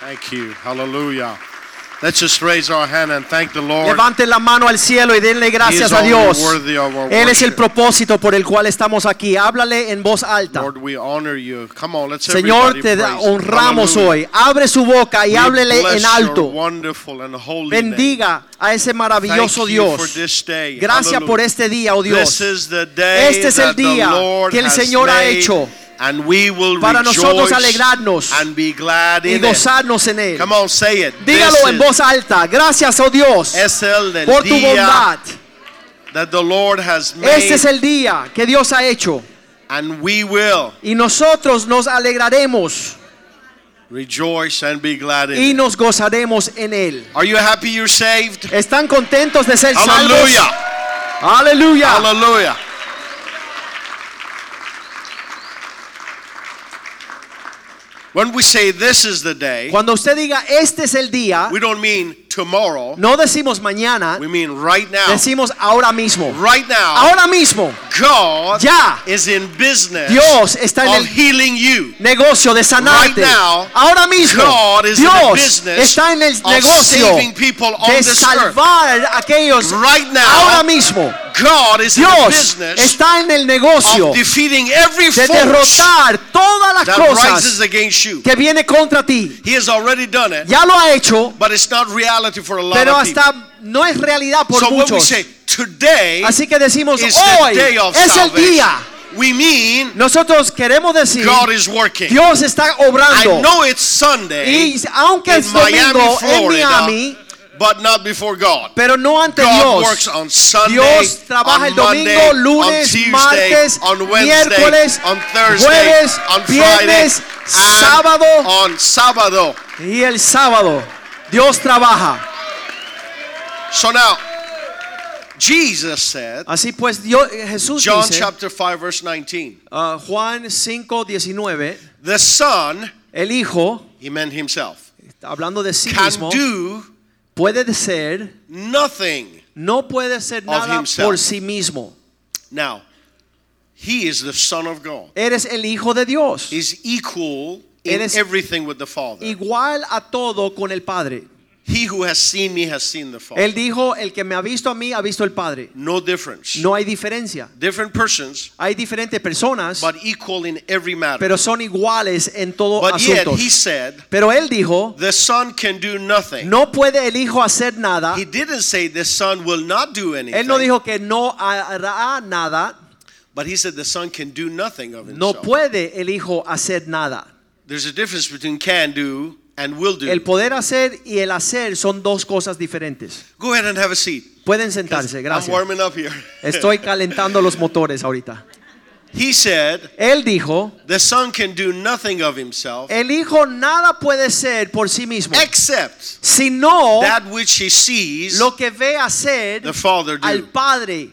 Thank you. Hallelujah. Let's just raise our hand and thank the Lord. Levanten la mano al cielo y denle gracias a Dios. Él es el propósito por el cual estamos aquí. Háblale en voz alta. Lord, we honor you. Come on, let's Señor, te honramos Hallelujah. hoy. Abre su boca y We háblele en alto. holy name. Bendiga a ese maravilloso Thank Dios. Gracias por este día, oh Dios. This is the day Este es el día que el Señor ha hecho and we will para nosotros rejoice alegrarnos and be glad y it. gozarnos en Él. Come on, say it. Dígalo en voz alta. Gracias, oh Dios, Es el por tu bondad. that the Lord has made, Este es el día que Dios ha hecho and we will y nosotros nos alegraremos rejoice and be glad in y it. nos gozaremos en Él. Are you happy you're saved? ¿Están contentos de ser salvos? Hallelujah. Aleluya. When we say this is the day, Cuando usted diga este es el día, we don't mean tomorrow. no decimos mañana, We mean right now. decimos ahora mismo. Right now, Ahora mismo, God Ya. is in business Dios está en el healing you. negocio de sanarte. Right now, ahora mismo, God is in Dios business está en el negocio saving people on de salvar a aquellos Right now, ahora mismo. God is in the Dios business está en el negocio of defeating every de derrotar todas las that rises cosas against you. que viene contra ti. He has already done it, Ya lo ha hecho, but it's not reality for a lot pero of hasta no es realidad por so when we muchos. say today Así que decimos is hoy the day of es el día. we mean Nosotros queremos decir God is working. Dios está I obrando. know it's Sunday Y aunque es domingo Miami, en Miami, but not before God. pero no ante God Dios. works on Sunday, Dios trabaja on el domingo, Monday, lunes, on Tuesday, martes, on miércoles, on Thursday, jueves, on viernes, Friday, sábado. on sábado. Y el sábado Dios trabaja. So now, Jesus said, Así pues Dios, Jesús John dice, chapter 5, verse 19, ah, Juan 5, 19, the Son, el Hijo, he meant himself, hablando de sí can mismo, do puede ser, nothing. no puede ser nada himself. por sí mismo. Now, he is the Son of God. Eres el Hijo de Dios. He's equal in Eres everything with the Father. Igual a todo con el Padre. He who has seen me has seen the Father. Él dijo, el que me ha visto a mí ha visto el Padre. No difference. No hay diferencia. Different persons, Hay diferentes personas, but equal in every matter. pero son iguales en todo But yet asuntos. he said, Pero él dijo, the Son can do nothing. no puede el Hijo hacer nada. He didn't say the Son will not do anything. Él no dijo que no hará nada. But he said the Son can do nothing of No himself. puede el Hijo hacer nada. There's a difference between can do and will do. El poder hacer y el hacer son dos cosas diferentes. Go ahead and have a seat. Pueden sentarse, gracias. I'm warming up here. Estoy calentando los motores ahorita. he said, Él dijo, the Son can do nothing of himself el Hijo nada puede ser por sí mismo, except sino that which he sees lo que ve hacer the Father al. Padre.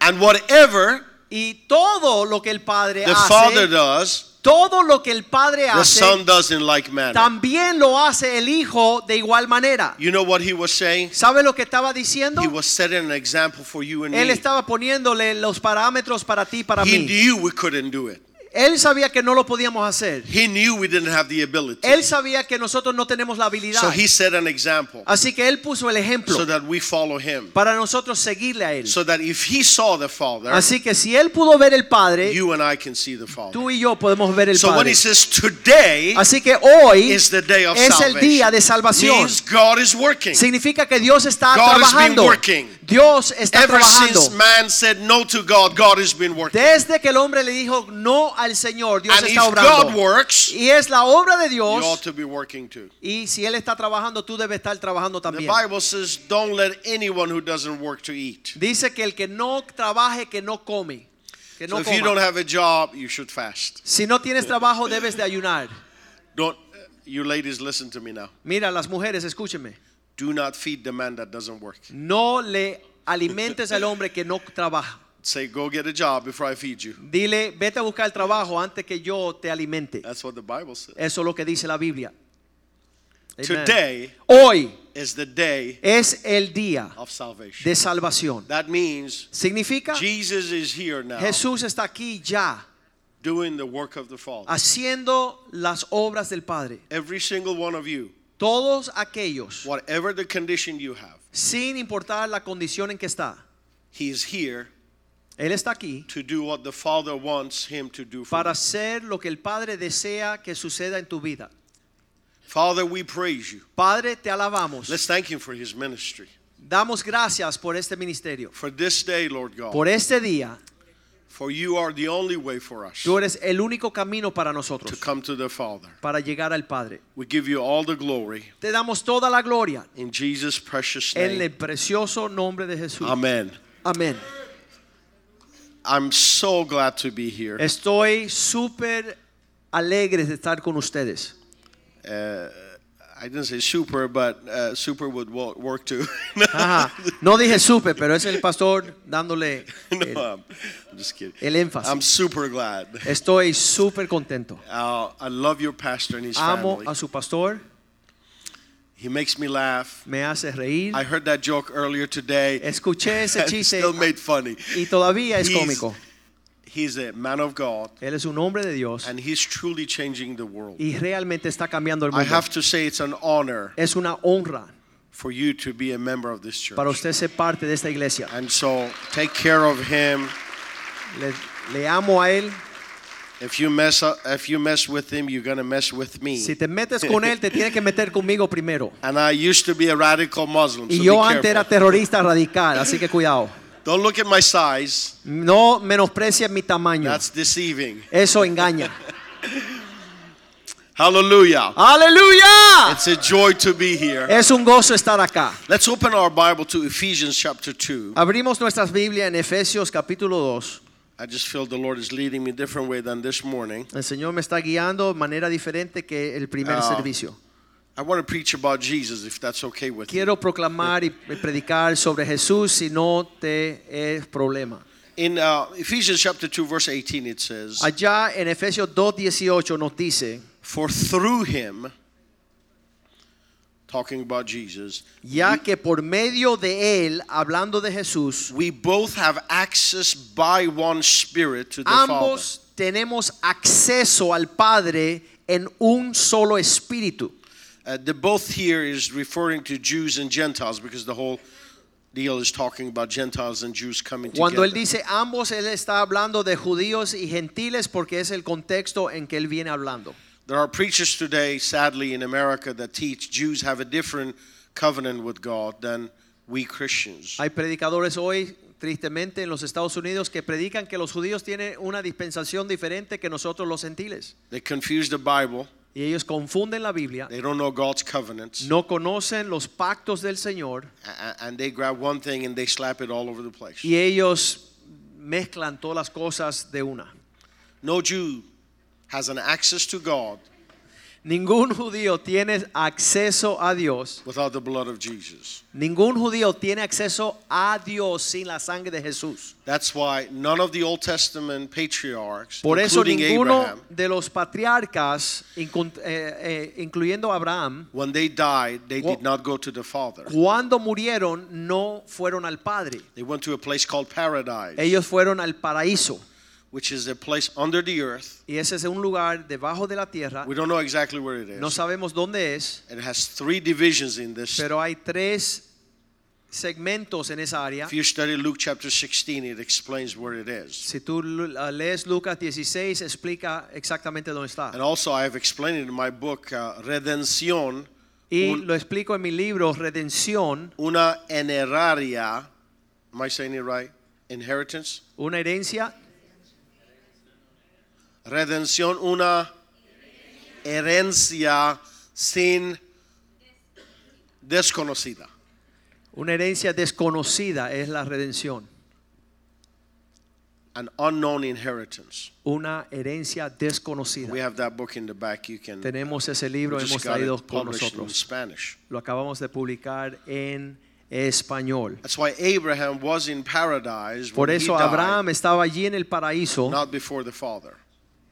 And whatever Y todo lo que el Padre the Father does, todo lo que el Padre the hace, Son does in like manner. también lo hace el Hijo de igual manera. You know what he was saying? ¿Sabe lo que estaba diciendo? He was setting an example for you and Él me. estaba poniéndole los parámetros para ti y para He mí. knew we couldn't do it. Él sabía que no lo podíamos hacer. He knew we didn't have the ability. Él sabía que nosotros no tenemos la habilidad. So he set an example Así que él puso el ejemplo so that we follow him. para nosotros seguirle a él. So that if he saw the Father, Así que si él pudo ver el Padre, you and I can see the Father. tú y yo podemos ver el So when Padre. he says today Así que hoy is the day of es el día de salvación. means God is working. Significa que Dios está God has been trabajando. working. Dios está Ever trabajando. since man said no to God, God has been working. Desde que el hombre le dijo no Señor, Dios And if está God obrando. works, Y es la obra de you ought Dios. to be working too. Y si él está trabajando, tú debes estar trabajando The también. Bible says, "Don't let anyone who doesn't work to eat." Dice que el que no trabaje, que no come. Que no So if you don't have a job, you should fast. Si no tienes trabajo, debes de ayunar. Don't You ladies, listen to me now. Mira, las mujeres, escúchenme. Do not feed the man that doesn't work. No le alimentes al hombre que no trabaja. Say, go get a job before I feed you. Dile, vete a buscar el trabajo antes que yo te alimente. That's what the Bible says. Eso es lo que dice la Biblia. Amen. Today Hoy is the day es el día of salvation. de salvación. That means Significa Jesus is here now Jesús está aquí ya doing the work of the Father. haciendo las obras del Padre. Every single one of you, Todos aquellos, whatever the condition you have, sin importar la condición en que está, He is here Él está aquí to do what the Father wants Him to do for para you. hacer lo que el Padre desea que suceda en tu vida. Father, we praise you. Padre, te alabamos. Let's thank Him for His ministry. Damos gracias por este ministerio. For this day, Lord God. Por este día, For you are the only way for us tú eres el único camino para to nosotros, come to the Father. para llegar al Padre. We give you all the glory Te damos toda la gloria in Jesus' precious en el name. precioso nombre de Jesús. Amen. Amén. I'm so glad to be here. Estoy súper alegre de estar con ustedes. Uh, I didn't say super, but uh, super would wo- work too. Ajá. No dije súper, pero es el pastor dándole el, no, I'm just kidding. el énfasis. I'm super glad. Estoy súper contento. Uh, I love your pastor and his Amo family. a su pastor, He makes me laugh. me hace reír. I heard that joke earlier today. Escuché ese chiste still made funny. y todavía es He's- cómico. He's a man of God, Él es un hombre de Dios and he's truly changing the world. y realmente está cambiando el I mundo. have to say it's an honor Es una honra for you to be a member of this church. para usted ser parte de esta iglesia. And so take care of him. Le, le amo a él. If you mess up, if you mess with him, you're gonna mess with me. Si te metes con él, te tienes que meter conmigo primero. And I used to be a radical Muslim. Y so yo be antes era terrorista radical, así que cuidado. Don't look at my size. No menosprecies mi tamaño. That's deceiving. Eso engaña. Hallelujah. Hallelujah. It's a joy to be here. Es un gozo estar acá. Let's open our Bible to Ephesians chapter 2. Abrimos nuestras Biblias en Efesios capítulo 2. I just feel the Lord is leading me a different way than this morning. El Señor me está guiando de manera diferente que el primer Ah. servicio. I want to preach about Jesus if that's okay with you. Quiero proclamar y predicar sobre Jesús si no te es problema. In uh, Ephesians chapter 2 verse 18 it says, Allá en Efesios 2:18 nos dice, "For through him talking about Jesus, ya que por medio de él, hablando de Jesús, we both have access by one spirit to the Father." ambos tenemos acceso al Padre en un solo espíritu. Uh, the both here is referring to Jews and Gentiles because the whole deal is talking about Gentiles and Jews coming Cuando él together. dice ambos, él está hablando de judíos y gentiles porque es el contexto en que él viene hablando. There are preachers today, sadly, in America that teach Jews have a different covenant with God than we Christians. Hay predicadores hoy, tristemente, en los Estados Unidos que predican que los judíos tienen una dispensación diferente que nosotros los gentiles. They confuse the Bible. Y ellos confunden la Biblia, They don't know God's covenants. no conocen los pactos del Señor And they grab one thing and they slap it all over the place. y ellos mezclan todas las cosas de una. No Jew has an access to God Ningún judío tiene acceso a Dios. without the blood of Jesus. Ningún judío tiene acceso a Dios sin la sangre de Jesús. That's why none of the Old Testament patriarchs, Por eso including ninguno Abraham, de los patriarcas, eh, eh, incluyendo Abraham, when they died, they did not go to the Father. cuando murieron no fueron al Padre. They went to a place called paradise, Ellos fueron al paraíso. Which is a place under the earth. Y ese es un lugar debajo de la tierra. We don't know exactly where it is. No sabemos dónde es, It has three divisions in this. pero hay tres segmentos en esa área. If you study Luke chapter 16, it explains where it is. Si tú lu- lees Lucas 16, explica exactamente dónde está. And also, I have explained it in my book, uh, Redención, Y un- lo explico en mi libro Redención, una eneraria. Am I saying it right? Inheritance? una herencia, Redención, una herencia sin desconocida. una herencia desconocida es la redención. an unknown inheritance. una herencia We desconocida. have that book in the back. You can. Tenemos ese libro, we hemos traído con nosotros. Spanish. Lo acabamos de publicar en español. That's why Abraham was in paradise Por eso he died, Abraham estaba allí en el paraíso, not before the Father.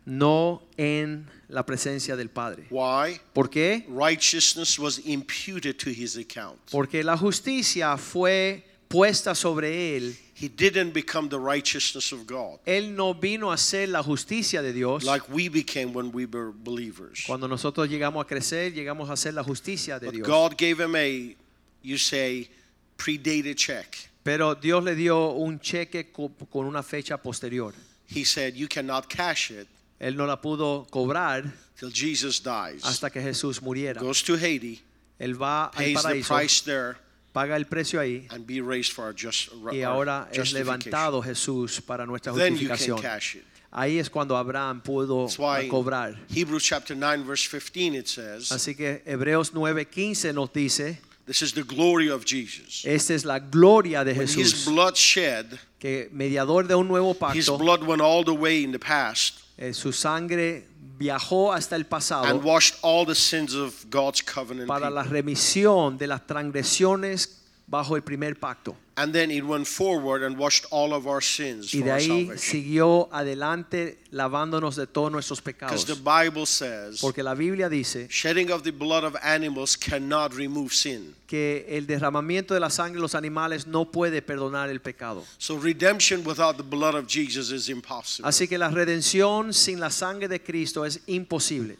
No en la presencia del Padre. Why? ¿Por qué? Righteousness was imputed to his account. Porque la justicia fue puesta sobre él. He didn't become the righteousness of God Él no vino a ser la justicia de Dios. like we became when we were believers. Cuando nosotros llegamos a crecer, llegamos a ser la justicia de But Dios. God gave him a, you say, predated check. Pero Dios le dio un cheque co- con una fecha posterior. He said, You cannot cash it Él no la pudo cobrar till Jesus dies. hasta que Jesús muriera. Goes to Haiti, Él va al pays the paraíso, price there, paga el precio ahí and be raised for our, just, y our ahora es justification. levantado Jesús para nuestra Then you can justificación. cash it. Ahí es cuando Abraham pudo That's why uh, cobrar. Hebrews chapter 9, verse 15, it says, Así que Hebreos 9:15 nos dice, This is the glory of Jesus. esta es la gloria de When his Jesús, blood shed, que mediador de un nuevo his pacto, blood went all the way in the past eh, su sangre viajó hasta el pasado and washed all the sins of God's covenant para la remisión de las transgresiones bajo el primer pacto. And then it went forward and washed all of our sins Y de ahí siguió adelante lavándonos de todos nuestros Because pecados. the Bible says, Porque la Biblia dice shedding of the blood of animals cannot remove sin. que el derramamiento de la sangre de los animales no puede perdonar el pecado. So redemption without the blood of Jesus is impossible. Así que la redención sin la sangre de Cristo es imposible.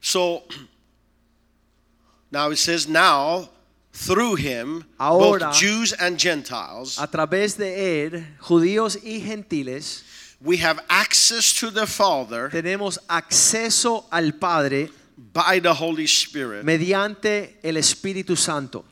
So now it says now through him Ahora- both Jews and Gentiles A través de él, judíos y gentiles, we have access to the Father tenemos acceso al Padre by the Holy Spirit mediante el Espíritu Santo.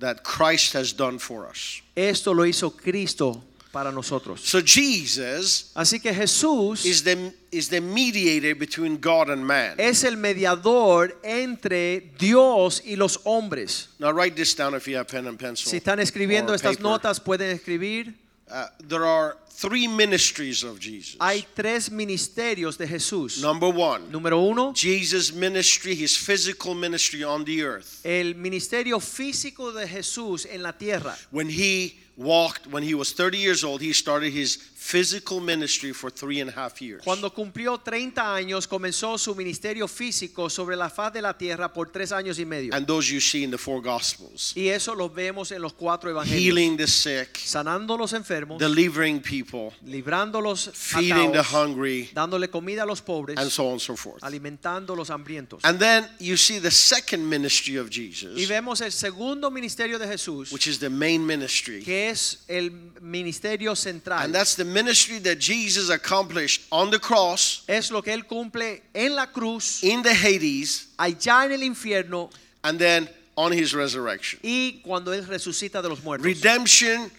that Christ has done for us. Esto lo hizo Cristo para nosotros. So Jesus Así que Jesús is the is the mediator between God and man. es el mediador entre Dios y los hombres. Now write this down if you have pen and pencil. Si están escribiendo estas paper. notas, pueden escribir. Uh, there are three ministries of Jesus. Hay tres ministerios de Jesús. Number one, Número uno, Jesus' ministry, his physical ministry on the earth. el ministerio físico de Jesús en la tierra. When he walked, when he was 30 years old, he started his physical ministry for three and a half years. Cuando cumplió 30 años, comenzó su ministerio físico sobre la faz de la tierra por tres años y medio. And those you see in the four Gospels. Y eso lo vemos en los cuatro evangelios. Healing the sick, Sanando los enfermos, delivering people, librándolos feeding the hungry, dándole comida a los pobres, and so on and so forth. alimentando los hambrientos. And then you see the second ministry of Y Jesus, vemos el segundo ministerio de Jesús, which is the main ministry. que es el ministerio central. And that's the ministry that Jesus accomplished on the cross, es lo que él cumple en la cruz, in the Hades, allá en el infierno and then on his resurrection. y cuando él resucita de los muertos. Redemption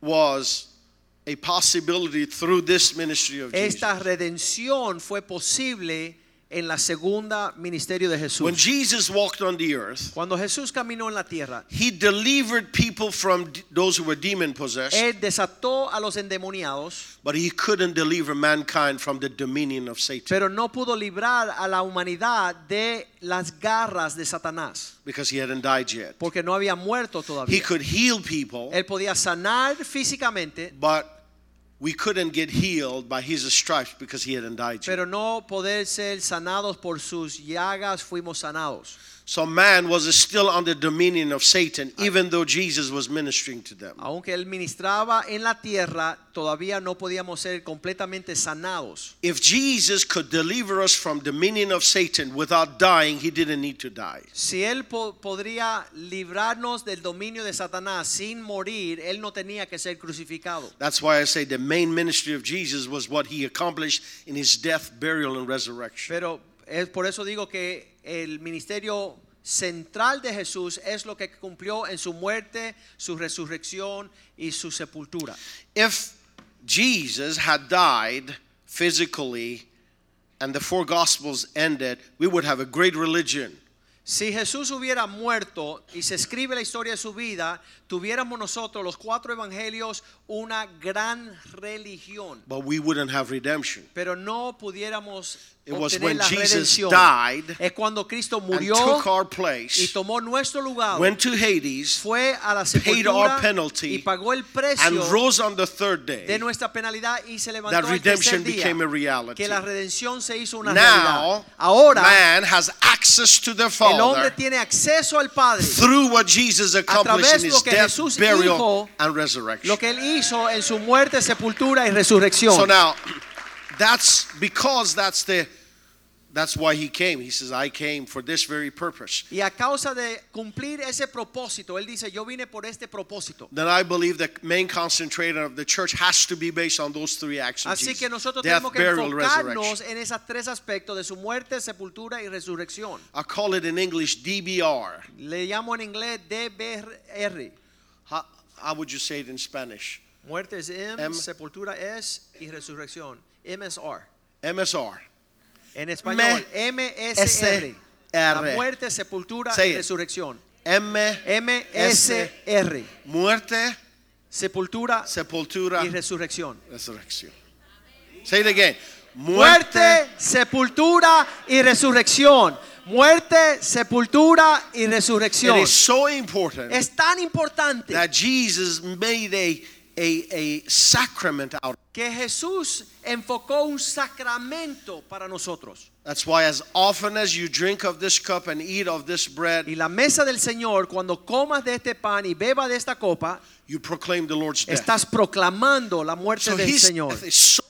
was a possibility through this ministry of Jesus. Esta redención fue posible en la segunda ministerio de When Jesús. Jesus walked on the earth, Cuando Jesús caminó en la tierra, he delivered people from those who were demon possessed, él desató a los endemoniados, but he couldn't deliver mankind from the dominion of Satan pero no pudo librar a la humanidad de las garras de Satanás, because he hadn't died yet. porque no había muerto He todavía. could heal people, Él podía sanar físicamente, but we couldn't get healed by his stripes because he hadn't died yet. pero no poder ser sanados por sus llagas fuimos sanados. So man was still under the dominion of Satan, ah. even though Jesus was ministering to them. Aunque él ministraba en la tierra, todavía no podíamos ser completamente sanados. If Jesus could deliver us from the dominion of Satan without dying, he didn't need to die. Si él po- podría librarnos del dominio de Satanás sin morir, él no tenía que ser crucificado. That's why I say the main ministry of Jesus was what he accomplished in his death, burial, and resurrection. Pero es por eso digo que el ministerio central de Jesús es lo que cumplió en su muerte, su resurrección y su sepultura. If Jesus had died physically and the four gospels ended, we would have a great religion. Si Jesús hubiera muerto y se escribe la historia de su vida, tuviéramos nosotros los cuatro evangelios una gran religión, but we wouldn't have redemption. pero no pudiéramos It was when la Jesus died es cuando Cristo And murió took our y place, tomó nuestro lugar, went to Hades, fue a la paid our penalty, y pagó el and precio rose on the third day. de nuestra penalidad y se levantó That redemption día, became a reality. que la redención se hizo una Now, realidad. Ahora man has access to the el hombre Father tiene acceso al Padre. through what Jesus accomplished través in lo his que death, Jesús burial, hizo, and resurrection. Lo que él hizo en su muerte, sepultura y resurrección. So now, that's because that's the that's why he came. He says, "I came for this very purpose." y a causa de cumplir ese propósito, él dice, yo vine por este propósito. Then I believe the main concentrator of the church has to be based on those three actions. Así que nosotros death, tenemos que burial, enfocarnos en esos tres aspectos de su muerte, sepultura y resurrección. I call it in English DBR. Le llamo en inglés DBR. How, would you say it in Spanish? Muerte es M, M. sepultura es y resurrección. MSR. MSR. En español, MSR. La R. muerte, sepultura y resurrección. M MSR. muerte, Sepultura sepultura, y resurrección. resurrección. Say it again. Muerte, sepultura y resurrección. Muerte, sepultura y It resurrección. is so important Es tan importante that Jesus made a, a, a sacrament out. que Jesús enfocó un sacramento para nosotros. That's why as often as you drink of this cup and eat of this bread, Y la mesa del Señor, cuando comas de este pan y beba de esta copa, you proclaim the Lord's death. estás proclamando la muerte So del Señor. so.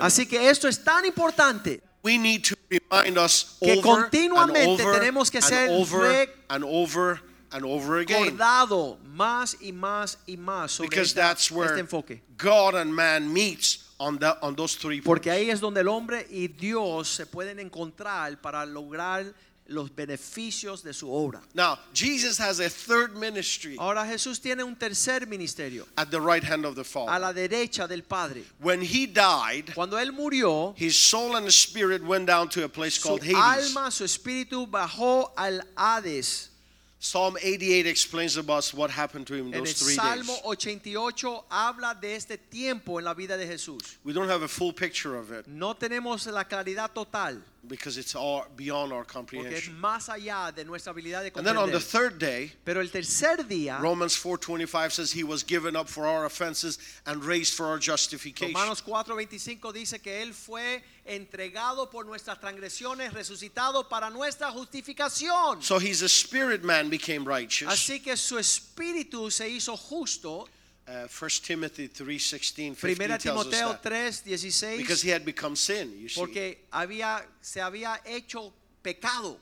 Así que esto es tan importante we need to remind us Que over continuamente and over tenemos que and ser over and over and over again. recordado más y más y más sobre Because esta- that's where este enfoque. God and man meets on that on those three Porque points. ahí es donde el hombre y Dios se pueden encontrar para lograr los beneficios de su obra. Now, Jesus has a third ministry Ahora Jesús tiene un tercer ministerio at the right hand of the a Father. la derecha del Padre. When he died, Cuando él murió, his soul and spirit went down to a place su called Hades. alma, su espíritu bajó al Hades. Psalm 88 explains about what happened to him in En those three Salmo days. 88 habla de este tiempo en la vida de Jesús. We don't have a full picture of it No tenemos la claridad total because it's all beyond our porque es comprehension. más allá de nuestra habilidad de And then on the comprender. third day, Pero el tercer día, Romans 4:25 says he was given up for our offenses and raised for our justification. Romanos 4:25 dice que él fue entregado por nuestras transgresiones, resucitado para nuestra justificación. So he's a spirit man became righteous. Así que su espíritu se hizo justo. Uh, 1 Timothy 3:16 15 Primera Timoteo that. 3:16 because he had become sin, you see. porque había se había hecho pecado.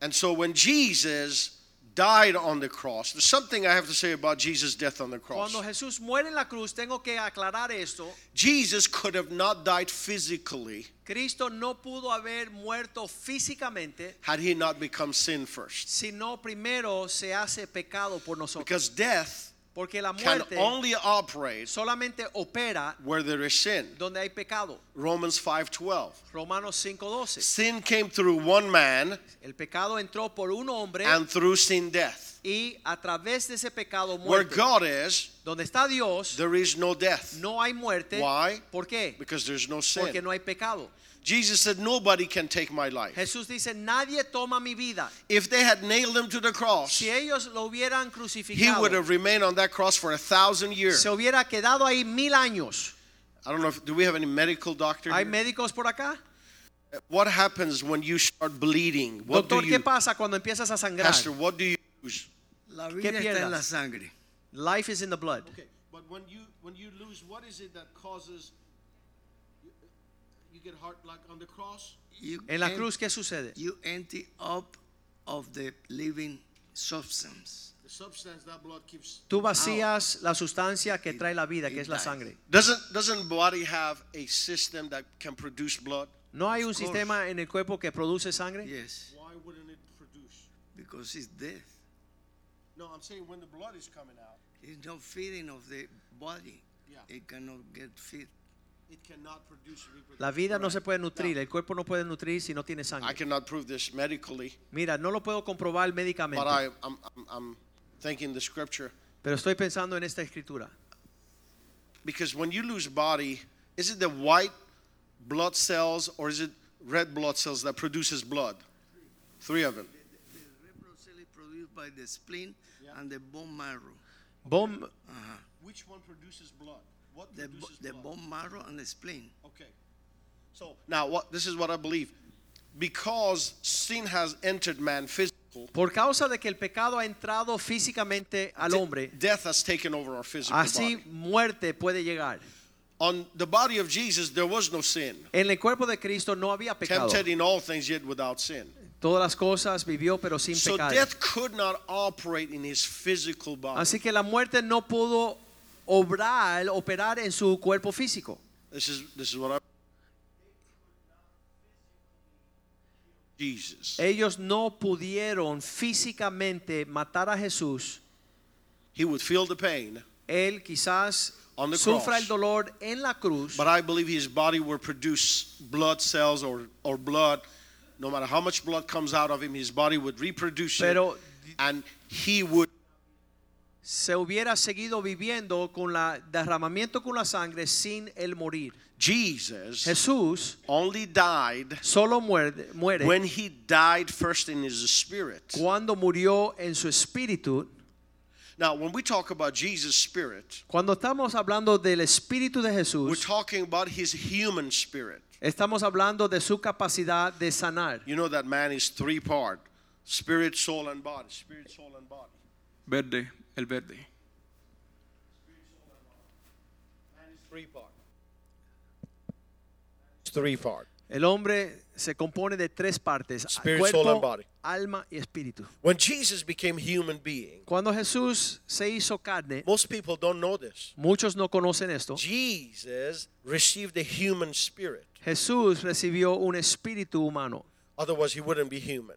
And so when Jesus died on the cross, there's something I have to say about Jesus' death on the cross. Cuando Jesús muere en la cruz, tengo que aclarar esto. Jesus could have not died physically Cristo no pudo haber muerto físicamente, had he not become sin first. sino primero se hace pecado por nosotros. Because death Porque la can muerte only operate solamente opera where there is sin. donde hay pecado. Romans 5:12. Romanos 5:12. Sin came through one man El pecado entró por un hombre and through sin death. Y a través de ese pecado Where muerte. God is, Donde está Dios, there is no death. no hay muerte. Why? ¿Por qué? Because there's no Porque sin. no hay pecado. Jesus said, Nobody can take my life. Jesús dice, nadie toma mi vida. If they had nailed him to the cross, Si ellos lo hubieran he crucificado, would have remained on that cross for a thousand years. se hubiera quedado ahí mil años. I don't know if do we have any medical doctor? ¿Hay here? médicos por acá? What happens when you start bleeding? What do Doctor, you ¿qué pasa cuando empiezas a sangrar? Pastor, what do you use? La ¿Qué vida está en la sangre. Life is in the blood. Okay, but when you when you lose, what is it that causes you, you get heart like on the cross? You En la cruz, ¿qué sucede? You empty up of the living substance. The substance that blood keeps. Tú vacías la sustancia que trae la vida, que es la dies. sangre. Doesn't doesn't body have a system that can produce blood? ¿No hay un course. sistema en el cuerpo que produce sangre? Yes, Why wouldn't it produce? because it's death. No, I'm saying when the blood is coming out. It's no feeding of the body. Yeah. It cannot get feed. it cannot produce reproduction. La vida no se puede nutrir, el cuerpo no puede nutrir si no tiene sangre. I sangre. cannot prove this medically, Mira, no lo puedo comprobar but médicamente, I, I'm, I'm, I'm thinking the scripture. pero estoy pensando en esta escritura. Because when you lose body, is it the white blood cells or is it red blood cells that produces blood? Three of them. By the spleen and the bone marrow. Bom- Which one produces blood? What The, bo- produces the blood? bone marrow and the spleen. Okay. So now what this is what I believe. Because sin has entered man physical, por causa de que el pecado ha entrado físicamente al de- hombre, death has taken over our physical así body. muerte puede llegar. On the body of Jesus there was no sin. En el cuerpo de Cristo no había pecado. Tempted in all things yet without sin. Todas las cosas vivió pero sin So pecado. death could not operate in his physical body. Así que la muerte no pudo obrar, operar en su cuerpo físico. This is this is what I Jesus. Ellos no pudieron físicamente matar a Jesús. He would feel the pain, Él quizás On the sufra cross. el dolor en la cruz, but I believe his body will produce blood cells or, or blood. No matter how much blood comes out of him, his body would reproduce pero it, and he would se hubiera seguido viviendo con la derramamiento con la sangre sin el morir. Jesus Jesús only died solo muere, muere when he died first in his spirit. cuando murió en su espíritu. Now, when we talk about Jesus' spirit, Cuando estamos hablando del espíritu de Jesús, we're talking about his human spirit. Estamos hablando de su capacidad de sanar. You know that man is three part spirit, soul, and body. Spirit, soul, and body. Verde, el verde. Man is three part. It's three part. El hombre se compone de tres partes: Spirit, cuerpo, soul, and body. alma y espíritu. When Jesus became human being, Cuando Jesús se hizo carne, most people don't know this. muchos no conocen esto. Jesus received a human spirit. Jesús recibió un espíritu humano. Otherwise, he wouldn't be human.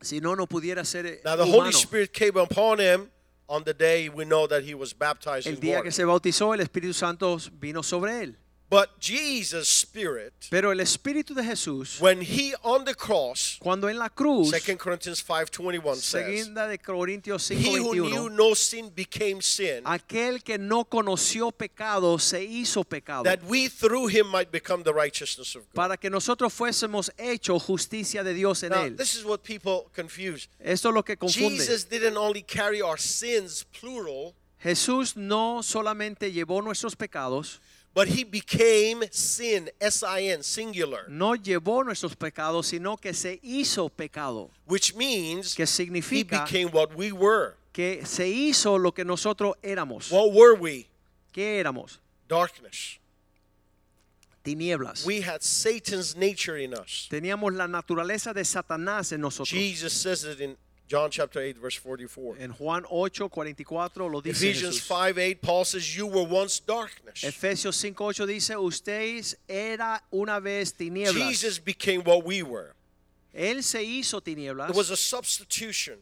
Si no, no pudiera ser Now, the Holy humano. Spirit came upon him on the day we know that he was baptized El in día water. que se bautizó, el Espíritu Santo vino sobre él. But Jesus' spirit, Pero el Espíritu de Jesús, when he on the cross, cuando en la cruz, 2 Corinthians 5:21 says, de Corintios He who knew 5:21, no sin became sin, aquel que no conoció pecado se hizo pecado that we through him might become the righteousness of God. para que nosotros fuésemos hecho justicia de Dios en Now, él. this is what people confuse. Esto es lo que confunde. Jesus didn't only carry our sins, plural, Jesús no solamente llevó nuestros pecados, but he became sin, S I N, singular, no llevó nuestros pecados, sino que se hizo pecado, which means que he significa became what we were. que se hizo lo que nosotros éramos. What were we? ¿Qué éramos? Darkness. Tinieblas. We had Satan's nature in us. Teníamos la naturaleza de Satanás en nosotros. Jesus says it in John chapter 8, verse 44. En Juan 8, 44 lo dice Ephesians Jesús. 5 8, Paul says, You were once darkness. Efesios 5, 8 dice, ustedes era una vez tinieblas. Jesus became what we were. Él se hizo tinieblas. It was a substitution.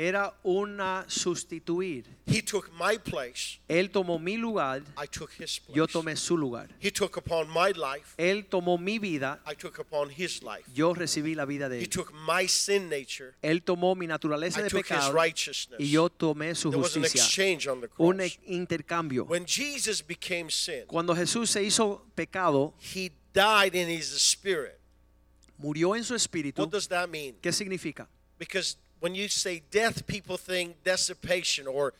Era una sustituir. He took my place, Él tomó mi lugar, I took his place. yo tomé su lugar. He took upon my life, Él tomó mi vida, I took upon his life. yo recibí la vida de He él. took my sin nature, Él tomó mi naturaleza I de took his pecado righteousness. y yo tomé su There was an justicia. exchange on the Un cross. intercambio. When Jesus became sin, Cuando Jesús se hizo pecado, he died in his spirit. murió en su espíritu. What does that mean? ¿Qué significa? Because when you say death, people think dissipation or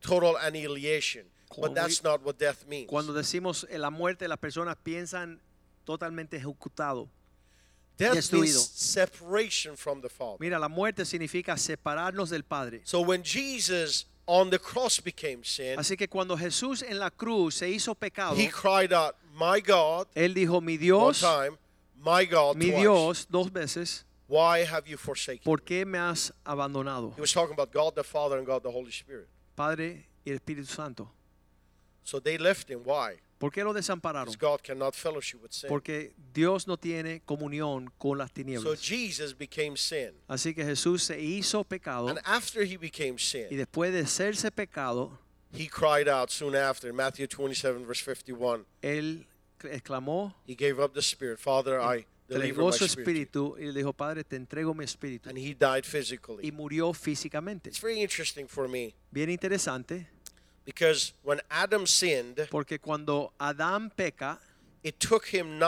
total annihilation. Cuando But that's not what death means. Cuando decimos en la muerte, las personas piensan totalmente ejecutado. Death destruido. means separation from the Father. Mira, la muerte significa separarnos del Padre. So when Jesus on the cross became sin, Así que cuando Jesús en la cruz se hizo pecado, he cried out, My God, él dijo, mi one Dios, time, my God, mi twice. Dios, dos veces, Why have you forsaken? me?" ¿por qué me has abandonado? He was talking about God the Father and God the Holy Spirit. Padre y el Espíritu Santo. So they left him. Why? ¿Por qué lo desampararon? Because God cannot fellowship with sin. Porque Dios no tiene comunión con las tinieblas. So. Jesus became sin. Así que Jesús se hizo pecado And after he became sin, y después de serse pecado, he cried out soon after, Matthew 27, verse 51. él exclamó, he gave up the spirit. Father, I entregó su spirit. to you." espíritu y le dijo, Padre, te entrego mi espíritu. And he died Y physically. murió físicamente. It's very interesting for me Bien interesante, because when Adam sinned, porque cuando Adán peca, it took him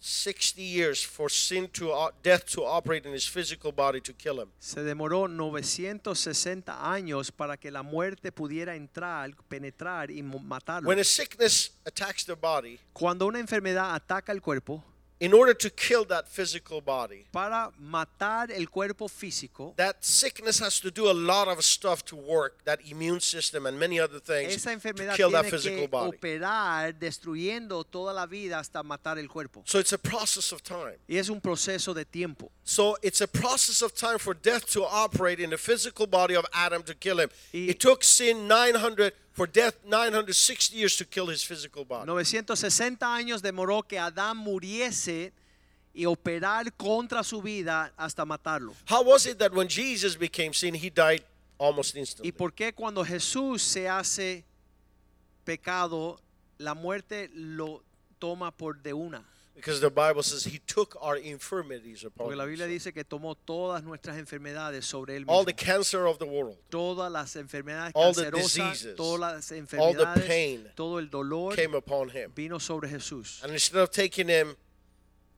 960 years for sin to uh, death to operate in his physical body to kill him. se demoró 960 años para que la muerte pudiera entrar, penetrar y matarlo. When a sickness attacks the body, Cuando una enfermedad ataca el cuerpo, in order to kill that physical body, para matar el cuerpo físico, that sickness has to do a lot of stuff to work, that immune system and many other things esa to enfermedad kill that physical que body. operar destruyendo toda la vida hasta matar el cuerpo. So it's a process of time. Y es un proceso de tiempo. So it's a process of time for death to operate in the physical body of Adam to kill him. Y- It took sin 900 for death 960 years to kill his physical body. 960 años demoró que Adán muriese y operar contra su vida hasta matarlo. How was it that when Jesus became sin, he died almost instantly? ¿Y por qué cuando Jesús se hace pecado, la muerte lo toma por de una? Because the Bible says he took our infirmities upon Porque la Biblia dice que tomó todas nuestras enfermedades sobre él All mismo. the cancer of the world, Todas las enfermedades all the cancerosas, diseases, todas las all the enfermedades, pain todo el dolor came upon him. vino sobre Jesús. And instead of taking him,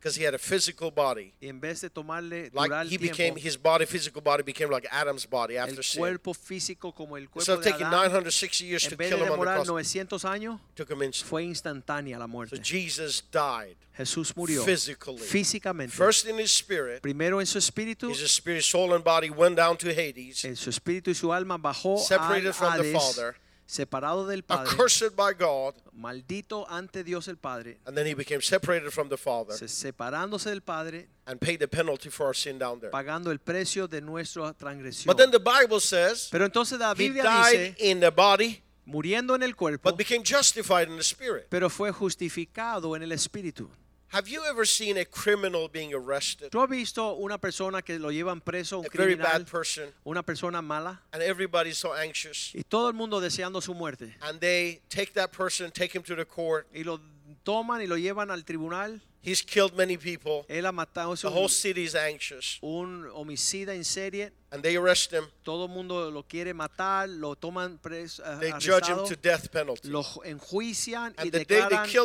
because he had a physical body, en vez de tomarle like he el became, his body, physical body became like Adam's body el after sin. cuerpo físico como el cuerpo of de taking Adán, 960 years to vez kill de him on the cross, 900 años, took him instantly. fue instantánea la So. Jesus died Jesús murió physically. físicamente. First in his spirit, Primero en su espíritu, his spirit, soul, and body went down to Hades, en su espíritu y su alma bajó Separated al from the Father. Separado del Padre, accursed by God, maldito ante Dios el Padre, and then he became separated from the Father se- separándose del Padre, and paid the penalty for our sin down there. pagando el precio de nuestra transgresión. But then the Bible says Pero entonces la he Biblia died dice, in the body, muriendo en el cuerpo, but became justified in the spirit. pero fue justificado en el espíritu. Have you ever seen a criminal being arrested? ¿Tú has visto una persona que lo llevan preso, un A very bad person, una persona mala, and everybody's so anxious. y todo el mundo deseando su muerte? And they take that person, take him to the court. Y lo toman y lo llevan al tribunal. He's killed many people. Él ha matado, The whole city is anxious. un homicida en serie. And they arrest him. Todo el mundo lo quiere matar, lo toman preso, They judge him arrestado, to death penalty. lo ju- enjuician y And the day they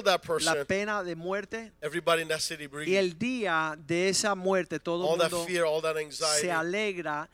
that person, la pena de muerte. Everybody in that city Y breathes. el día de esa muerte todo All el that mundo fear, all that se anxiety. alegra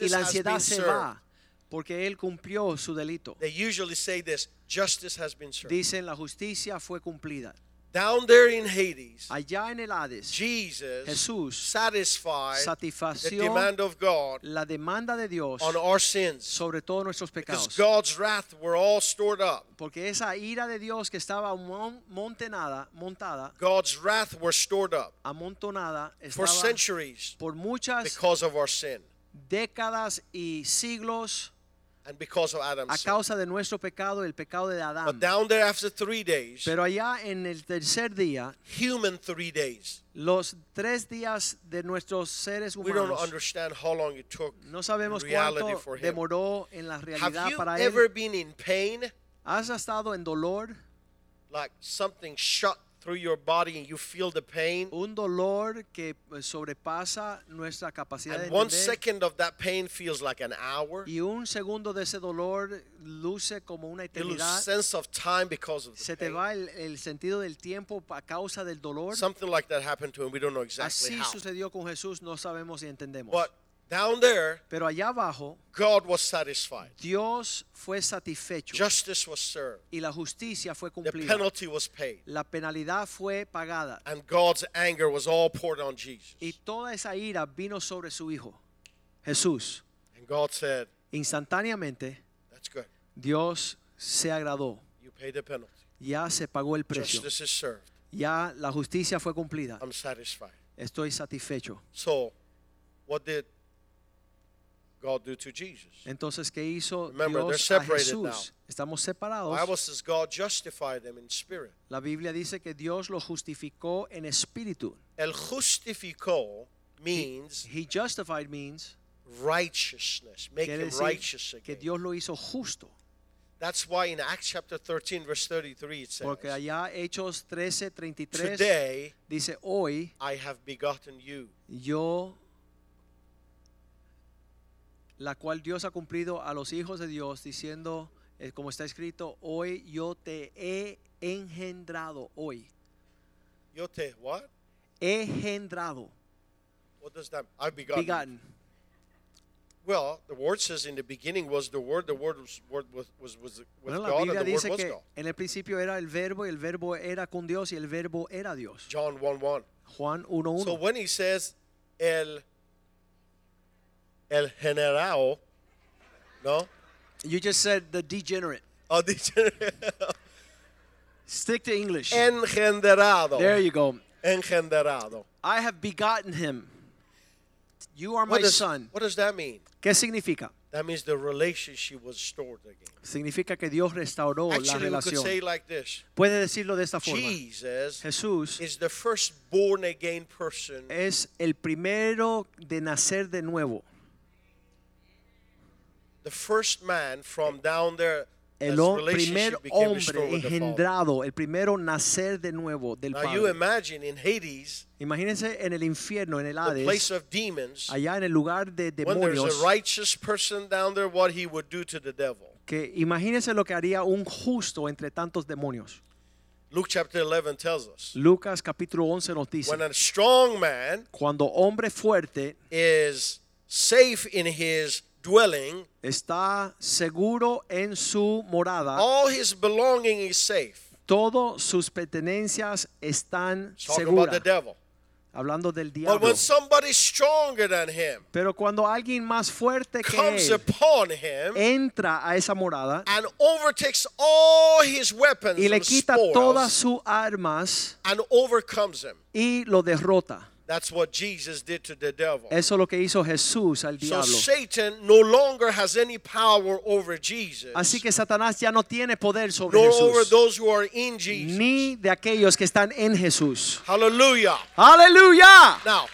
y la ansiedad se served. va porque él cumplió su delito. They usually say this justice has been served. Dicen la justicia fue cumplida. Down there in Hades, Allá en el Hades, Jesus Jesús satisfied the demand of God la demanda de Dios on our sins. sobre todos nuestros Because pecados. God's wrath were all stored up. Porque esa ira de Dios que estaba mon- montenada, montada, God's wrath were stored up amontonada, for estaba centuries por muchas because of our sin décadas y siglos and because of a Adam's sin. causa de nuestro pecado, el pecado de But Adán. down there after three days, Pero allá en el tercer día, human three days, los tres días de nuestros seres we don't humanos, understand how long it took no sabemos cuánto for him. demoró en la Have realidad you para ever él. been in pain, ¿Has estado en dolor? like something shot through your body and you feel the pain? Un dolor que pues, sobrepasa nuestra capacidad de And one entender. second of that pain feels like an hour. Y un segundo de ese dolor luce como una You lose eternidad. sense of time because of the Se te pain. va el, el sentido del tiempo a causa del dolor. Something like that happened to him. We don't know exactly Así how. sucedió con Jesús, no sabemos si entendemos. But down there, Pero allá abajo, God was satisfied. Dios fue satisfecho Justice was served. y la justicia fue The cumplida. penalty was paid. La penalidad fue pagada And God's anger was all poured on Jesus. y toda esa ira vino sobre su Hijo, Jesús. And God said, Instantáneamente, That's good. Dios se agradó. You paid the penalty. Ya se pagó el precio. Justice is served. Ya la justicia fue cumplida. I'm satisfied. Estoy satisfecho. So, what did God do to Jesus? Entonces, ¿qué hizo Remember, they're Dios a Jesús? Estamos The separados. Bible says God justified them in spirit. La Biblia dice que Dios lo justificó en espíritu. El justificó means He justified means righteousness. Make him righteous que again. Dios lo hizo justo. That's why in Acts chapter 13, verse 33, it says, Porque allá Hechos 13, 33 Today dice, hoy I have begotten you. yo, la cual Dios ha cumplido a los hijos de Dios, diciendo, eh, como está escrito, hoy yo te he engendrado, hoy, Yo te, what? engendrado, What does that I've begotten. begotten. Well, the word says in the beginning was the word, the word was, word was, was, was with Bueno, la God, Biblia and the word was que God. en el principio era el verbo y el verbo era con Dios y el verbo era Dios. John 1 1. Juan 1.1. So when he says el el general, no? you just said the degenerate. Oh, degenerate. Stick to English. engendrado. there you go. Engendrado. I have begotten him. You are my What does, son. what does that mean? ¿Qué significa? That means the relationship was restored again. Significa que Dios restauró la Actually, we could say relación. like this. Puede decirlo de esta forma. Jesus Jesús is the first born again person es el primero de nacer de nuevo. The first man from down there El primer hombre engendrado, el primero nacer de nuevo del Padre. Imagínense en el infierno, en el Hades, allá en el lugar de demonios, a righteous person down there, what he would do to the devil. que imagínense lo que haría un justo entre tantos demonios. Luke chapter 11 tells us Lucas capítulo 11 nos dice, when a strong man cuando hombre fuerte is safe in his dwelling, está seguro en su morada, all his belonging is safe. todas sus pertenencias están Talking about the seguras. devil. Hablando del But diablo. when somebody stronger than him Pero cuando alguien más fuerte que comes él upon him entra a esa morada and overtakes all his weapons y le quita todas sus armas and overcomes him. y lo derrota. That's what Jesus did to the devil. Eso es lo que hizo Jesús al So diablo. Satan no longer has any power over Jesus, Así que Satanás ya no tiene poder sobre nor over Jesús, those who are in Jesus. ni de aquellos que están en Jesús. Hallelujah. Aleluya. Now,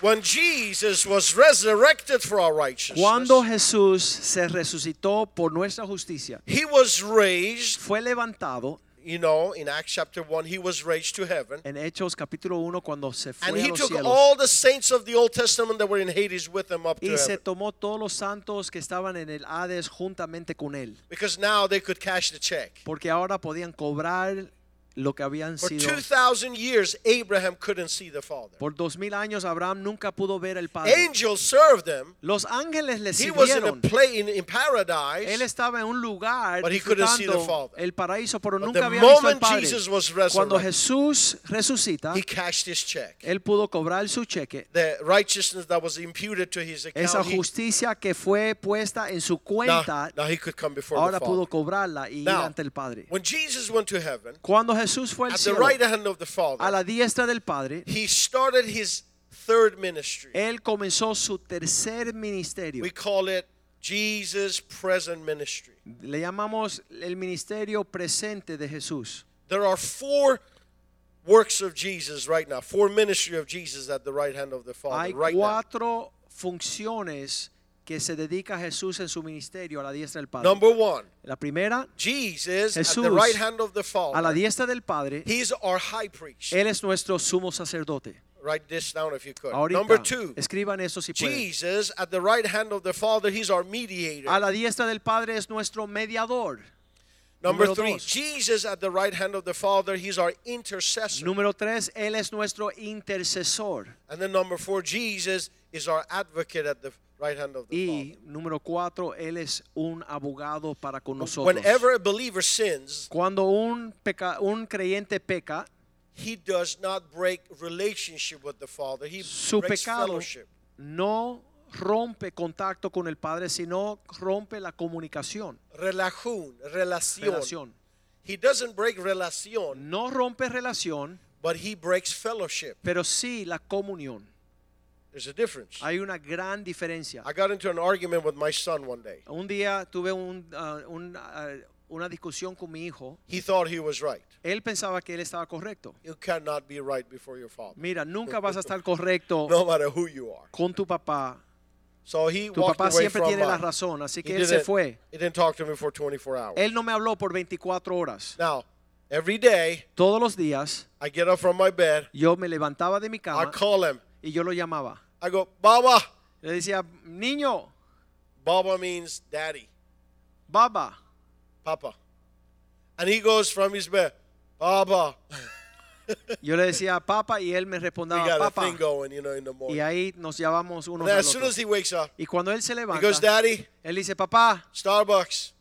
when Jesus was resurrected for our righteousness, Cuando Jesús se resucitó por nuestra justicia, he was raised, fue levantado you know, in Acts chapter 1, he was raised to heaven. en Hechos capítulo 1 cuando se fue And a he los took cielos all the saints of the Old Testament that were in Hades with him up to y se heaven. tomó todos los santos que estaban en el Hades juntamente con él, Because now they could cash the check. porque ahora podían cobrar lo que habían For sido 2,000 years, Abraham couldn't see the Father. por dos mil años Abraham nunca pudo ver al Padre. Angels served him. Los ángeles le He was in a sirvieron. play in, in Él paradise. estaba en un lugar But he couldn't see the disfrutando Father. el paraíso, pero But nunca the había visto moment Padre. Jesus was Cuando resurrected, Jesús resucita, he cashed his check. él pudo cobrar su cheque. The righteousness that was imputed to his Esa account, he, justicia que fue puesta en su now, cuenta, now he could come before ahora the pudo cobrarla y ir Now, ante el Padre. when Jesus went to heaven, Cuando Jesús fue al at the cielo, right hand of the a Father, la diestra del Padre, he started his third ministry. él comenzó su tercer ministerio. We call it Jesus present ministry. Le llamamos el ministerio presente de Jesús. There are four works of Jesus right now, four ministry of Jesus at the right hand of the Father Hay right now. cuatro funciones que se dedica a Jesús en su ministerio a la diestra del Padre. Number one, La primera, Jesus at Jesús the right hand of the a la Father. diestra del Padre, He's our high priest. Él es nuestro sumo sacerdote. Write this down if you could. Ahorita, Number two, escriban eso si pueden. Jesus at the right hand of the Father, he's our mediator. A la diestra del Padre es nuestro mediador. Number Número three, dos. Jesus at the right hand of the Father, he's our intercessor. Número tres, Él es nuestro intercesor. And then number four, Jesus is our advocate at the right hand of the Y número cuatro, Él es un abogado para con Father. nosotros. Whenever a believer sins, Cuando un, peca- un creyente peca, he does not break relationship with the Father. He su breaks pecado fellowship. no rompe contacto con el Padre, sino rompe la comunicación, Relajun, relación. relación. He doesn't break relación, No rompe relación, but he breaks fellowship. pero sí la comunión. There's a difference. Hay una gran diferencia. I got into an argument with my son one day. Un día tuve un, un, ah, una discusión con mi hijo. He thought he was right. Él pensaba que él estaba correcto. You cannot be right before your father, Mira, nunca vas a estar correcto no matter who you are. con tu papá. So he Tu papá siempre tiene la razón, así que él se fue. he didn't talk to me for 24 hours. Él no me habló por 24 horas. Now, every day Todos los días I get up from my bed, yo me levantaba de mi I cama call him. Y yo lo llamaba. I go, Baba. Le decía, niño, Baba means daddy, baba. papa. And he goes from his bed, Baba. Yo le decía papá y él me respondía got a papá. thing going, you know, in the Y ahí nos llamamos uno al as soon otro. as he wakes up, Y cuando él se he levanta, goes, Daddy, él dice, papá, Starbucks.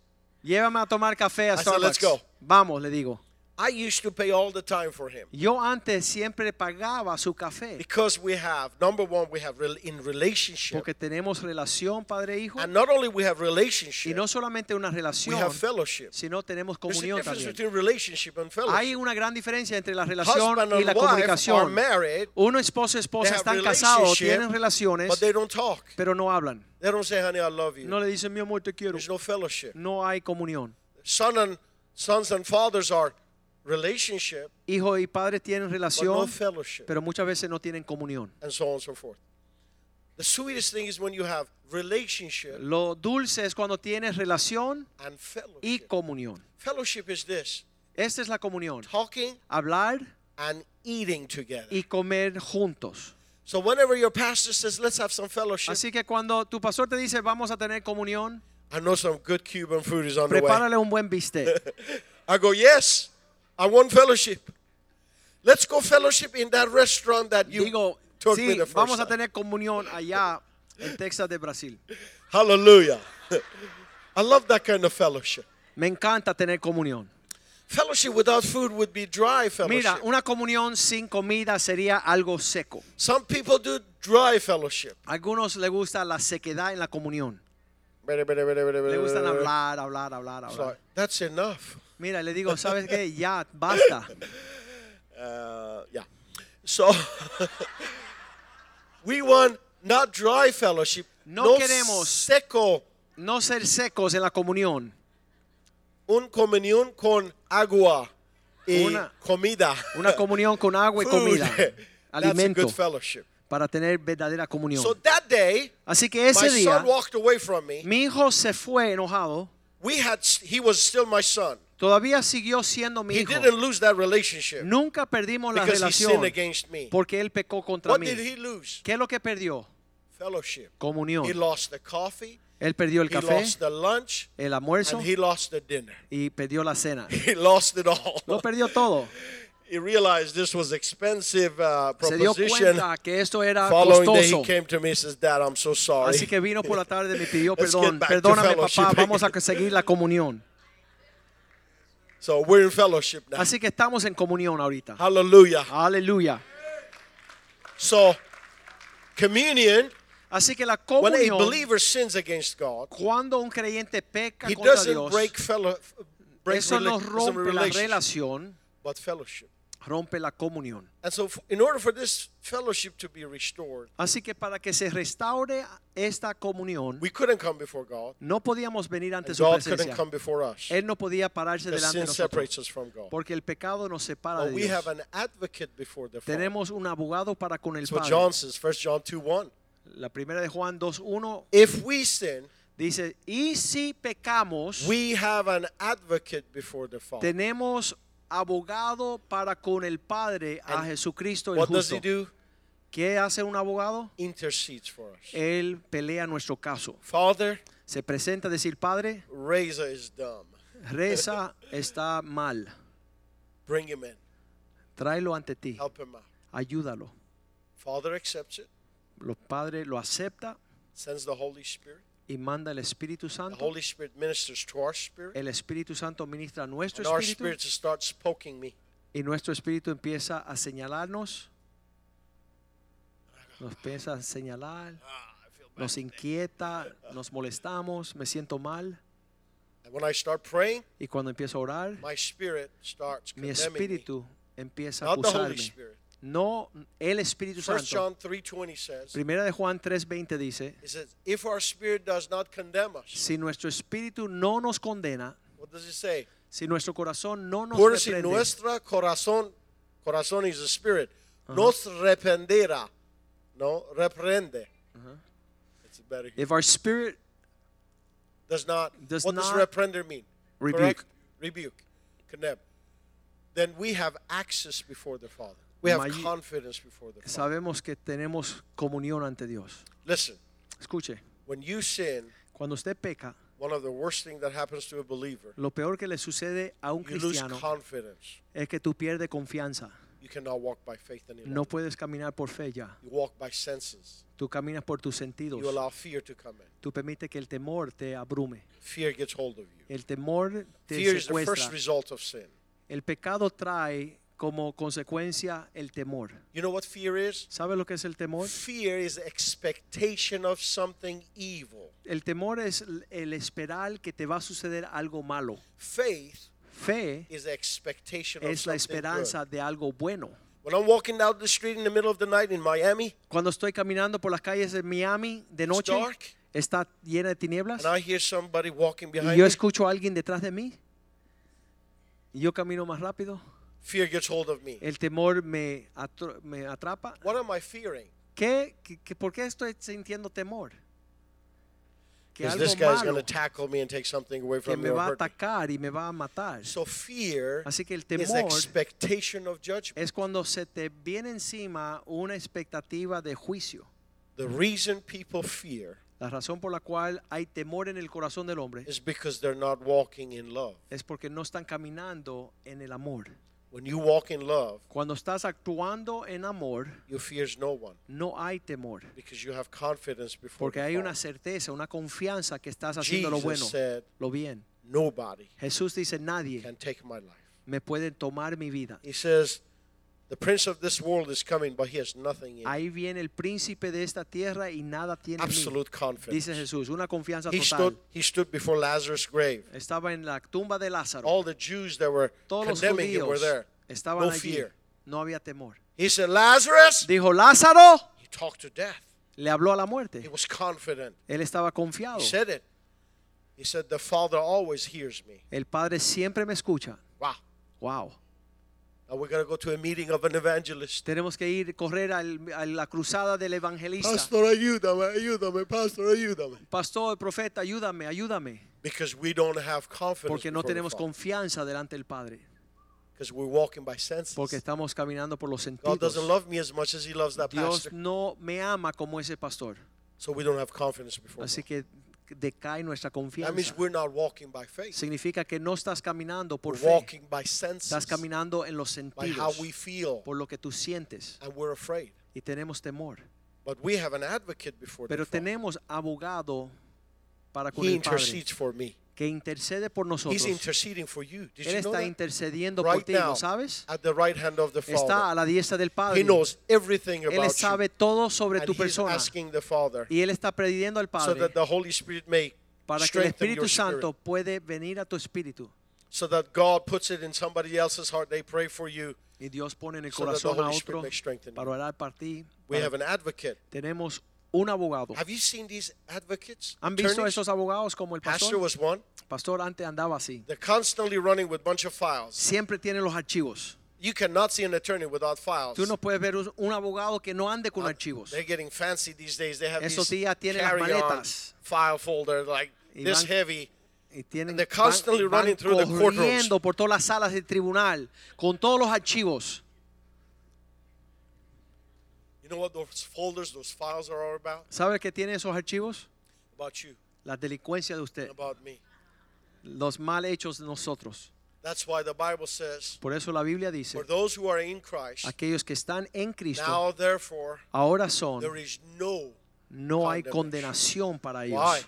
llévame a tomar café a I said, "Let's Starbucks. go." Vamos, le digo. I used to pay all the time for him. Yo antes siempre pagaba su café Because we have, number one, we have in relationship. porque tenemos relación padre e hijo And not only we have y relationship, no solamente una we relación, have fellowship. sino tenemos There's a comunión difference también. between relationship and Hay fellowship. una gran diferencia entre la relación Husband y and la wife are married, Uno esposo y esposa están casados, tienen relaciones, but they don't talk. pero no hablan. They don't say, honey, I love you. No le dicen mi amor te quiero. There's no fellowship. No hay comunión. Son and sons and fathers are relationship, Hijo y padre tienen but no relación, fellowship, pero muchas veces no tienen comunión. and so on and so forth. The sweetest thing is when you have relationship Lo dulce es cuando tienes relación and y fellowship. comunión. Fellowship is this: Esta es la comunión. talking Hablar and eating together. y comer juntos. So whenever your pastor says, "Let's have some fellowship," Así que cuando tu pastor te dice vamos a tener comunión, I know some good Cuban food is on the way. prepárale un buen bistec. I go, yes, I want fellowship. Let's go fellowship in that restaurant that you Digo, took sí, me the first vamos a tener comunión allá en Texas de Brasil. Hallelujah. I love that kind of fellowship. Me encanta tener comunión. Fellowship without food would be dry fellowship. Mira, una comunión sin comida sería algo seco. Some people do dry fellowship. Algunos les gusta la sequedad en la comunión. Le Le gustan hablar, hablar, hablar, hablar. That's enough. Mira, le digo, ¿sabes qué? Ya, basta. Uh, yeah. So we want not dry fellowship. No queremos- seco. No ser secos en la comunión. Un comunión con agua y Una- comida. Una comunión con agua y comida. That's a Alimento good fellowship. para tener verdadera comunión. So that day, Así que my ese día, son walked away from me. mi hijo se fue enojado. We had he was still my son. Todavía siguió siendo mi He hijo. didn't lose that relationship Nunca perdimos la because he sinned relación against me. porque él pecó contra What mí. did he lose? ¿Qué es lo que perdió? Fellowship. Comunión. He lost the coffee, Él perdió el he café, lost the lunch, el almuerzo and he lost the dinner. y perdió la cena. He lost it all. Lo perdió todo. He realized this was expensive uh, Se dio proposition. cuenta que esto era Following day, he costoso. came to me and says, Dad, I'm so sorry. Así que vino por la tarde y me pidió Let's perdón. get back to Perdóname, papá, vamos a seguir la comunión. So we're in fellowship now. Así que estamos en comunión ahorita. Hallelujah. Aleluya. So, communion, Así que la when a comunión, believer sins against God, cuando un creyente peca he contra doesn't Dios, break, fellow, break eso no rompe la relationship, relación, but fellowship. Rompe la comunión. And so, f- in order for this fellowship to be restored, Así que para que se restaure esta comunión, we couldn't come before God. no podíamos venir ante su God couldn't presencia. come before us. Él no podía pararse delante de nosotros. Porque el pecado nos separa de we Dios. have an advocate before the Father. Tenemos un abogado para con el Padre. John says, 1 John 2 1. La primera de Juan 2.1 If we sin, dice, y si pecamos, we have an advocate before the Father. tenemos abogado para con el Padre a And Jesucristo el What does he justo. do? ¿Qué hace un abogado? Intercedes for us. Él pelea nuestro caso. Father, Se presenta a decir, Padre, Razor is dumb. Reza está mal. Bring him in. Tráelo ante ti. Help him out. Ayúdalo. Father accepts it, Los padres lo acepta sends the Holy Spirit. Y manda el Espíritu The Santo. Holy Spirit ministers to our spirit. El Espíritu Santo ministra a nuestro And our espíritu spirit starts poking me. y nuestro espíritu empieza a señalarnos. Nos empieza a señalar, nos inquieta, nos molestamos, me siento mal. And when I start praying, Y cuando empiezo a orar, my spirit starts mi condemning me. espíritu empieza a Not the Holy acusarme. No el Espíritu 1 Santo. John 3.20 says, Primera de Juan 3:20 dice, it says, if our spirit does not condemn us, si nuestro espíritu no nos condena, what does it say? si nuestro corazón no nos Por si reprende, nuestra corazón, corazón is the spirit, nos reprenderá, no reprende. It It's better here. If our spirit does not does what does not reprender mean? rebuke. Correct? Rebuke. Condemn. Then we have access before the Father. We have confidence before the Father. sabemos que tenemos comunión ante Dios. Listen, Escuche, when you sin, cuando usted peca, one of the worst things that happens to a believer, lo peor que le sucede a un you lose cristiano confidence. es que tú pierdes confianza. You cannot walk by faith any No puedes caminar por fe ya. You walk by senses. Tú caminas por tus sentidos. You allow fear to come in. Tú permites que el temor te abrume. Fear gets hold of you. El temor te Fear is the first result of sin. El pecado trae como consecuencia el temor. You know what fear is? ¿Sabe lo que es el temor? Fear is expectation of something evil. El temor es el- esperar que te va a suceder algo malo. Faith Fe is the expectation of es la something esperanza good. de algo bueno. When I'm walking down the street in the middle of the night in Miami Cuando estoy caminando por las calles de Miami de It's noche, dark. está llena de tinieblas and I hear somebody walking y behind yo me, escucho a alguien detrás de mí y yo camino más rápido, fear gets hold of me. el temor me, atro- me atrapa. What am I fearing? ¿Qué, qué- qué- ¿Por qué estoy sintiendo temor? Que Because algo this malo going to tackle me and take something away que from me me or va a hurt me. atacar y me va a matar. So fear Así que el is temor expectation of judgment. es cuando se te viene encima una expectativa de juicio. The reason people fear La razón por la cual hay temor en el corazón del hombre is because they're not walking in love. es porque no están caminando en el amor. When you walk in love, Cuando estás actuando en amor, you fears no one no hay temor, because you have confidence before porque hay una certeza, una confianza que estás haciendo lo Jesus bueno, said, lo bien. nobody Jesús dice, nadie can take my life. me puede tomar mi vida. He says, Ahí viene el príncipe de esta tierra y nada tiene en mí. Absolute confidence. Dice Jesús, una confianza He total. stood, he stood before Lazarus' grave. Estaba en la tumba de Lázaro. All the Jews that were Todos los condemning him were judíos there. estaban No allí. fear. No había temor. He said, Lazarus! Dijo, Lázaro, He talked to death. le habló a la He muerte. was confident. Él estaba confiado. He said it. He said, The Father always hears me. El Padre siempre me escucha. Wow. Wow. Now we're going to go to a meeting of an evangelist. Tenemos que ir, correr al- a la cruzada del evangelista. Pastor, ayúdame, ayúdame, Pastor, ayúdame. Pastor, profeta, ayúdame, ayúdame. Because we don't have confidence. Porque no tenemos confianza delante del Padre. Because we're walking by senses. Porque estamos caminando por los God sentidos. doesn't love me as much as He loves that Dios pastor. no me ama como ese pastor. So we don't have confidence before Así God. que decae nuestra That means confianza. we're not walking by faith. Significa que no estás caminando por We're fe. walking by senses. Estás caminando en los by how sentidos. we feel. Por lo que tú sientes. And we're afraid. Y tenemos temor. But we have an advocate before Pero tenemos abogado para con He el Padre. intercedes for me. Que intercede por nosotros. He's interceding for you. Did Él you know está that? intercediendo por ti, ¿lo sabes? at the right hand of the Está a Father. la diestra del Padre. He knows everything Él about sabe you. todo sobre tu persona. asking the Father Y Él está pidiendo al so Padre that the Holy Spirit may para que el Espíritu Santo puede venir a tu espíritu. So that God puts it in somebody else's heart. They pray for you. Y Dios pone en el So corazón a Holy Spirit otro para orar para ti. We have an advocate. Tenemos un abogado. Have you seen these advocates? ¿Han visto Attorneys? esos abogados como el Pastor pastor? was one. Pastor antes andaba así. They're constantly running with bunch of files. Siempre tiene los archivos. You cannot see an attorney without files. Tú no puedes ver un abogado que no ande con Uh, archivos. They're getting fancy these days. They have Esos these días tienen las carry-on maletas. file folder like Y this van- heavy. Y tienen, And they're constantly van- van running through the courtrooms. corriendo por todas las salas del tribunal con todos los archivos. You know what those folders, those files are all about? ¿Sabe qué tienen esos archivos? About you La delincuencia de usted, and about me. los mal hechos de nosotros. That's why the Bible says, Por eso la Biblia dice, for those who are in Christ, aquellos que están en Cristo now therefore ahora son, there is no no hay condenación para Why? ellos.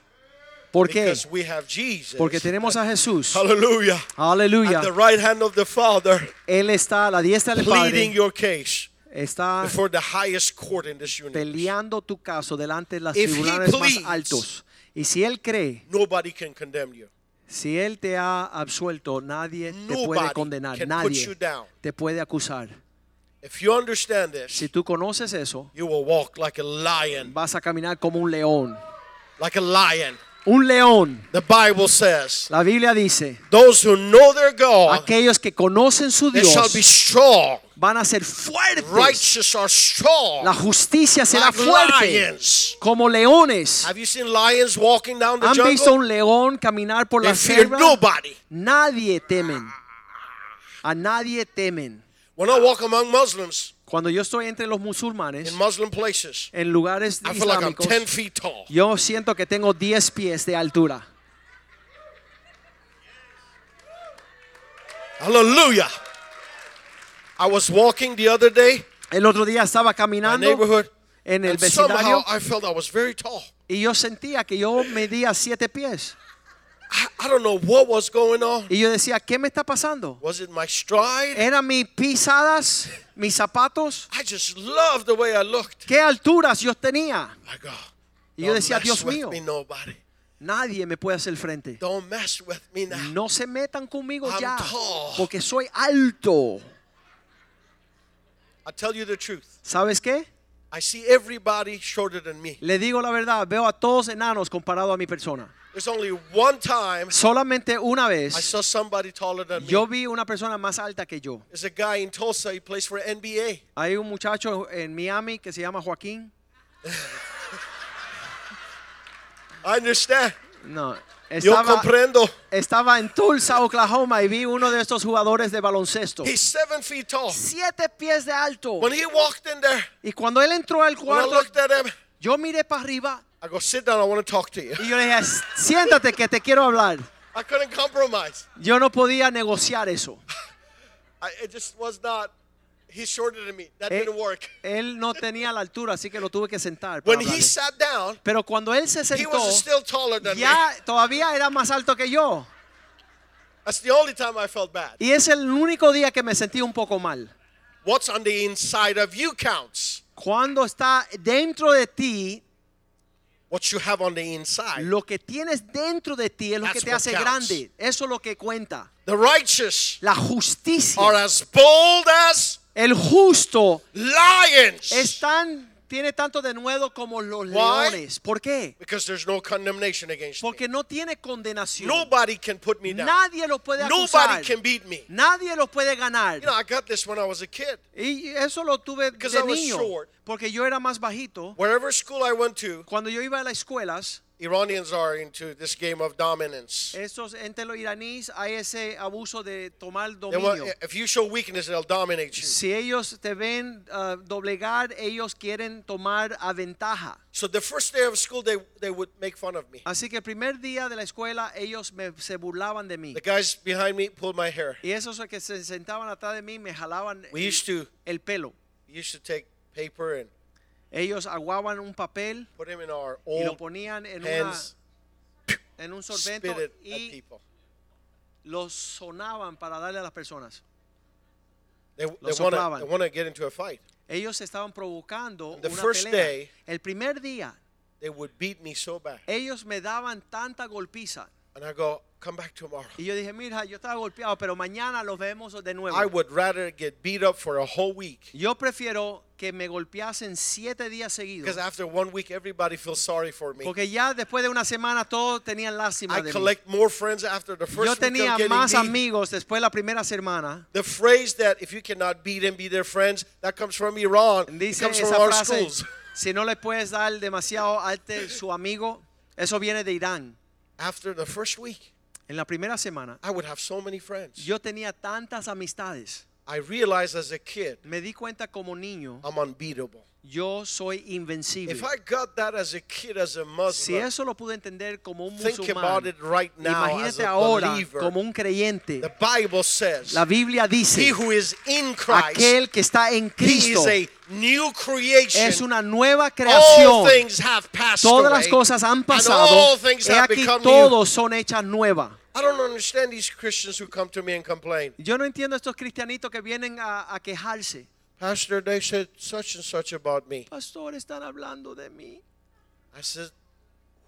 ¿Por qué? Because we have Jesus. Porque tenemos a Jesús. Hallelujah. Aleluya. At the right hand of the Father, Él está a la diestra del pleading Padre. your case Está before the highest court in this universe. peleando tu caso delante de los tribunales más altos. Y si Él cree, Nobody can condemn you. si Él te ha absuelto, nadie te puede condenar. Nadie te puede acusar. If you understand this, Si tú conoces eso, you will walk like a lion. vas a caminar como un león. Like a lion. Un león. The Bible says, La Biblia dice, those who know their God, aquellos que conocen su Dios shall be strong van a ser fuertes. Are strong. La justicia será like fuerte lions. como leones. Have you seen lions walking down the ¿Han visto un león caminar por They la selva? nobody. Nadie temen. A nadie temen. When I walk among Muslims Cuando yo estoy entre los musulmanes, in Muslim places, en lugares like islámicos, 10 feet tall. yo siento que tengo 10 pies de altura. Hallelujah. I was walking the other day, El otro día estaba my caminando neighborhood, en el vecindario I felt I was very tall. y yo sentía que yo medía 7 pies. I, I don't know what was going on. Y yo decía, ¿qué me está pasando? Was it my stride? ¿Eran mis pisadas, mis zapatos? I just loved the way I looked. ¿Qué alturas yo tenía? Y yo "Don't decía, mess Dios with mío, me, nadie me puede hacer frente. Don't mess with me now. No se metan conmigo I'm ya, tall. porque soy alto. I tell you the truth. ¿Sabes qué? I see everybody shorter than me. Le digo la verdad, veo a todos enanos comparado a mi persona. There's only one time Solamente una I vez saw somebody taller than me. yo vi una persona más alta que yo. There's a guy in Tulsa, he plays for NBA. Hay un muchacho en Miami que se llama Joaquín. I understand. No, Yo estaba, comprendo. estaba en Tulsa, Oklahoma y vi uno de estos jugadores de baloncesto. He's seven feet tall. Siete pies de alto. When he walked in there, Y cuando él entró al cuarto, him, yo miré para arriba I go, sit down, I want to talk to you. y yo le dije, siéntate que te quiero hablar. I couldn't compromise. Yo no podía negociar eso. I, it just was not, he's shorter than me. That Eh, didn't work. Él no tenía la altura, así que lo tuve que sentar. When he sat down, Pero cuando él se he sentó, was still taller than me. ya todavía era más alto que yo. That's the only time I felt bad. Y es el único día que me sentí un poco mal. What's on the inside of you counts. Cuando está dentro de ti, What you have on the inside. lo que tienes dentro de ti es lo que te hace counts. grande. Eso es lo que cuenta. The righteous La justicia. are as bold as El justo lions. tiene tanto de nuevo como los Why? leones. ¿Por qué? Because there's no condemnation against me. Porque no tiene condenación. Nobody can put me down. Nadie lo puede Nobody acusar. can beat me. Nadie lo puede ganar. You know, I got this when I was a kid. Y eso lo tuve Because de I was niño. short. Porque yo era más bajito. Wherever school I went to, Cuando yo iba a las escuelas, Iranians are into this game of dominance. esos entre los iraníes hay ese abuso de tomar dominio. if you show weakness, they'll dominate you. Si ellos te ven ah, doblegar, ellos quieren tomar a ventaja. So the first day of school, they, they would make fun of me. Así que el primer día de la escuela ellos me- se burlaban de mí. The guys behind me pulled my hair. Y esos que se sentaban atrás de mí me jalaban We el, used to el pelo. we used to take paper and Ellos aguaban un papel put them in our y lo old ponían en, una, hands, en un spit sorbento it at y people. los sonaban para darle a las personas. They, they to soplaban. they want to get into a fight. Ellos estaban provocando the una first pelea. day- el primer día They would beat me so bad, ellos me daban tanta golpiza and I go, "Come back tomorrow." y yo dije, mira, yo estaba golpeado, pero mañana los vemos de nuevo. I would rather get beat up for a whole week Yo prefiero que me golpeasen siete días seguidos. after one week, everybody feels sorry for me. Porque ya después de una semana todos tenían lástima I de mí. collect more friends after the first Yo tenía más amigos después de la primera semana. The phrase that if you cannot beat them, be their friends, that comes from Iran. It Dice comes from our frase, schools. si no le puedes dar demasiado arte su amigo, eso viene de Irán. After the first week, En la primera semana I would have so many friends. yo tenía tantas amistades. I realized as a kid, Me di cuenta como niño, I'm unbeatable. yo soy invencible. If I got that as a kid, as a Si Muslim, eso lo pude entender como un think musulmán, about it right now as imagínate a ahora believer. como un creyente. The Bible says, La Biblia He dice, who is in Christ, aquel que está en he Cristo is a new creation. es una nueva all creación. things have passed Todas away, las cosas han and pasado. all things He have aquí become new. todos son hechas nuevas. I don't understand these Christians who come to me and complain. Yo no entiendo estos cristianitos que vienen a, a quejarse. Pastor, they said such and such about me. Pastor, están hablando de mí. I said,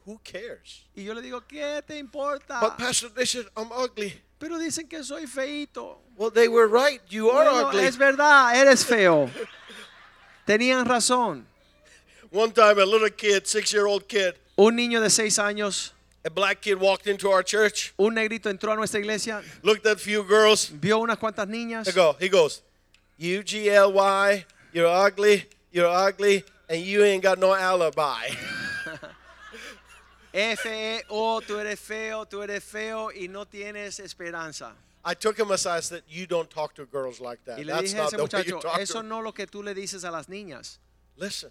who cares? Y yo le digo, ¿qué te importa? But Pastor, they said I'm ugly. Pero dicen que soy feito. Well, they were right. You are Bueno, ugly. es verdad, eres feo. Tenían razón. One time, a little kid, six-year-old kid, Un niño de seis años, a black kid walked into our church, un negrito entró a nuestra iglesia, looked at a few girls. vio unas cuantas niñas They go, he goes, U G L Y, you're ugly, you're ugly, and you ain't got no alibi. F-E-O, tú eres feo, tú eres feo y no tienes esperanza. I took him aside and said, You don't talk to girls like that. Y le That's dije a not ese the way you muchacho, talk to eso them." no es lo que tú le dices a las niñas. Listen,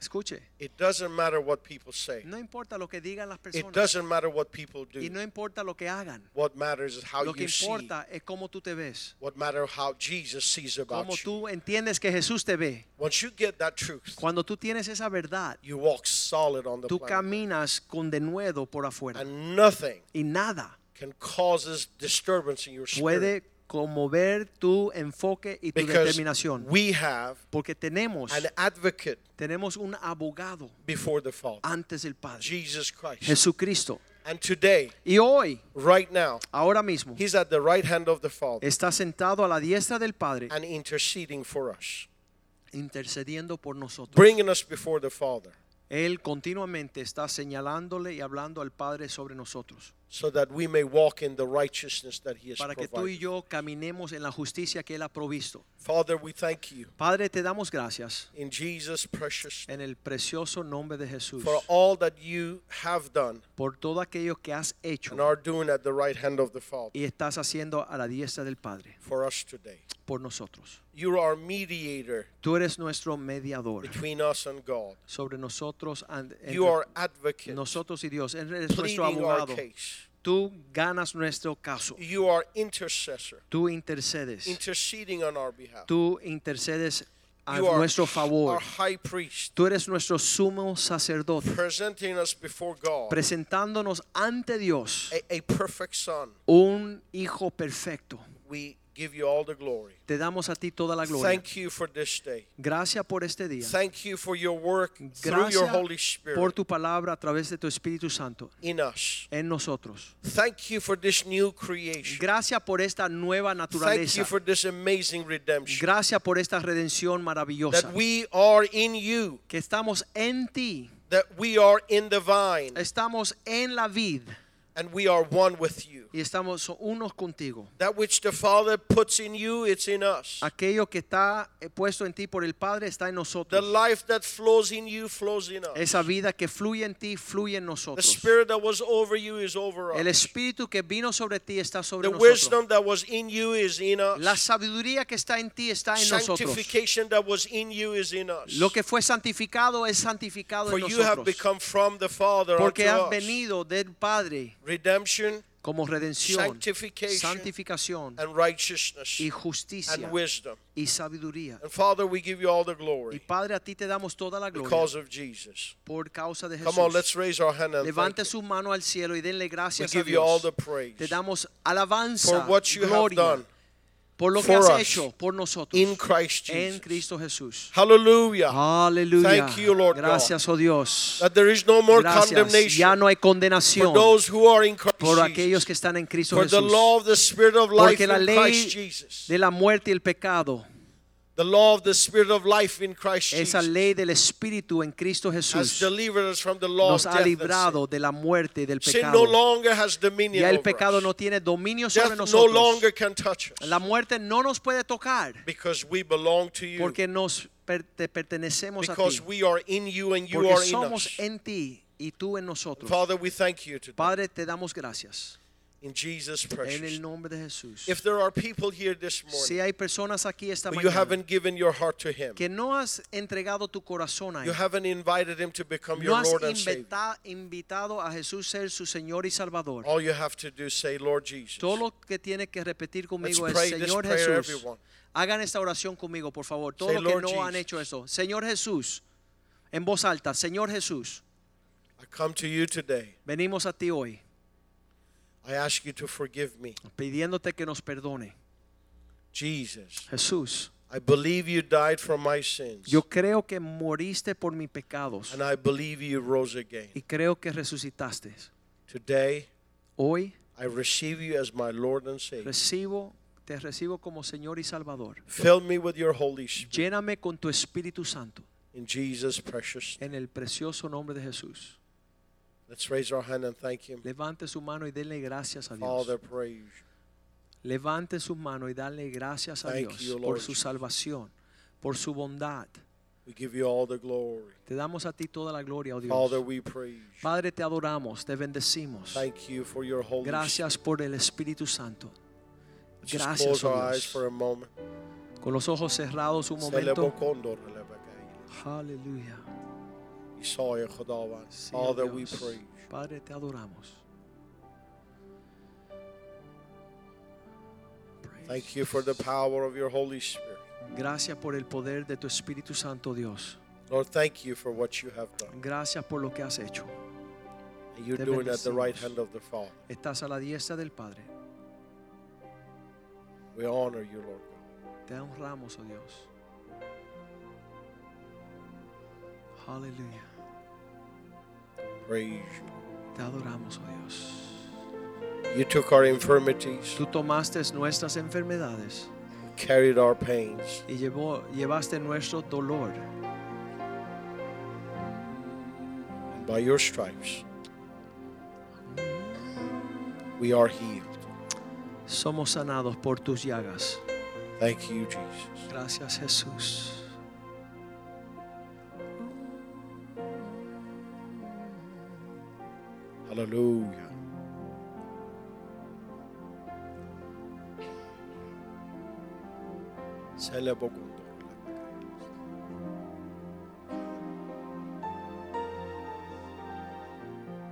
Escuche, it doesn't matter what people say. no importa lo que digan las It personas doesn't matter what people do. y no importa lo que hagan. What matters is how Lo que you see. importa es cómo tú te ves, What matters how Jesus sees about cómo tú entiendes que Jesús te ve. Once you get that truth, Cuando tú tienes esa verdad, you walk solid on the tú planet. caminas con denuedo por afuera And nothing y nada can cause disturbance in your spirit. puede conmover tu enfoque y tu Because determinación. we have Porque tenemos, an advocate tenemos un abogado before the Father, antes del Padre, Jesus Christ. Jesucristo. And today, Y hoy, right now, ahora mismo, He's at the right hand of the Father está sentado a la diestra del Padre, and interceding for us, intercediendo por nosotros. bringing us before the Father Él continuamente está señalándole y hablando al Padre sobre nosotros, so that we may walk in the righteousness that He has para que tú y yo caminemos en la justicia que Él ha provisto. Father, we thank you Padre, te damos gracias in Jesus' precious en el precioso nombre de Jesús for all that you have done por todo aquello que has hecho and are doing at the right hand of the Father y estás haciendo a la diestra del Padre for us today. por nosotros. You are mediator Tú eres nuestro mediador between us and God. sobre nosotros, and- You entre are advocate nosotros y Dios. Eres nuestro our abogado. case. Tú ganas nuestro caso. You are intercessor Tú intercedes. interceding on our behalf. Tú intercedes a You nuestro favor. our high priest Tú eres nuestro sumo sacerdote, presenting us before God presentándonos ante Dios a, a perfect son. un hijo perfecto. We give you all the glory. Te damos a ti toda la gloria. Thank you for this day. Gracias por este día. Thank you for your work through your Gracias Holy por Spirit tu palabra a través de tu Espíritu Santo in us. en nosotros. Thank you for this new creation. Gracias por esta nueva Thank naturaleza. you for this amazing redemption. Gracias por esta redención maravillosa. That we are in you, Que estamos en ti, that we are in the vine, estamos en la vid and we are one with you. y estamos unos contigo. That which the Father puts in you, it's in us. Aquello que está eh, puesto en ti por el Padre está en The nosotros. life that flows in you flows in us. Esa vida que fluye en ti fluye en The nosotros. spirit that was over you is over El us. espíritu que vino sobre ti está sobre The nosotros. wisdom that was in you is in La us. sabiduría que está en ti está en nosotros. Sanctification that was in you is in us. Lo que fue santificado es santificado For en you have nosotros. become from the Father Porque has venido del Padre redemption como redención, Sanctification santificación and righteousness y justicia and wisdom. y sabiduría. And Father, we give you all the Y glory Padre, a ti te damos toda la gloria because of Jesus. por causa de Come on, Jesús. let's raise our hand and Levante su mano al cielo y denle We gracias a give you all Dios. the praise Te damos alabanza, for what you have gloria, done por lo que for has us hecho por nosotros in Christ en Jesus. Cristo Jesús. Hallelujah. Aleluya. Thank you, Lord God. Gracias, oh Dios. That there is no more Gracias. condemnation Ya no hay for condenación those who are in Christ por aquellos que están en Cristo For the Jesús. law of the Spirit of life Porque la in ley Christ Jesus. de la muerte y el pecado, The law of the Spirit of life in Christ esa Jesus ley del Espíritu en Cristo has Jesús, delivered us from the law nos of ha death and librado de la muerte y del sin. No pecado. longer has dominion Ya el over pecado us. no tiene dominio sobre Death no nosotros. longer can touch us La muerte no nos puede tocar because we belong to you. porque nos per- te pertenecemos a Because ti. we are in you and you Porque are in somos en ti y tú en nosotros. Father, we thank you today Padre, te damos gracias in Jesus' en el nombre de Jesús. If there are people here this Si morning hay personas aquí esta who you mañana haven't given your heart to Him, que no has entregado tu corazón a you Él, haven't invited Him to become no your has Lord and Savior, invita- invitado a Jesús ser su Señor y Salvador. all you have to do is say, Lord Jesus. Todo lo que tiene que repetir conmigo Let's es Señor Jesús. everyone. Hagan esta oración conmigo, por favor. Todos los que no han hecho eso. Señor Jesús, en voz alta, Señor Jesús, I come to you today. venimos a ti hoy I ask you to forgive me. pidiéndote que nos perdone. Jesus, Jesús, I believe you died for my sins. yo creo que moriste por mis pecados And I believe you rose again. y creo que resucitaste. Today, Hoy I receive you as my Lord and Savior. recibo, te recibo como Señor y Salvador. Fill me with your Holy Spirit. Lléname con tu Espíritu Santo In Jesus' precious name. en el precioso nombre de Jesús. Let's raise our hand and thank Him. Levante su mano y denle gracias a Dios. Father, praise. you. Levante sus manos y dale gracias a Thank Dios you, por su salvación, por su bondad. We give you all the glory. Te damos a ti toda la gloria, oh Dios. Father, we praise you. Padre, te adoramos, te bendecimos. Thank you for your Holy Gracias por el Espíritu Santo. Just Gracias, close oh our eyes for a moment. Con los ojos cerrados un momento. Aleluya. Isaiah. Sí, oh Father, we Dios. praise you. Padre, te adoramos. Thank you for the power of your Holy Spirit. Gracias por el poder de tu Espíritu Santo, Dios. Lord, thank you for what you have done. Gracias por lo que has hecho. And you're Te doing at the right hand of the Father. Estás a la diestra del Padre. We honor you, Lord God. Te honramos, oh Dios. Aleluya. Praise you. Te adoramos, oh Dios. You took our infirmities, Tú tomaste nuestras enfermedades carried our pains. y llevó, llevaste nuestro dolor. And by your stripes, we are healed. Somos sanados por tus llagas. Thank you, Jesus. Gracias, Jesús. Hallelujah.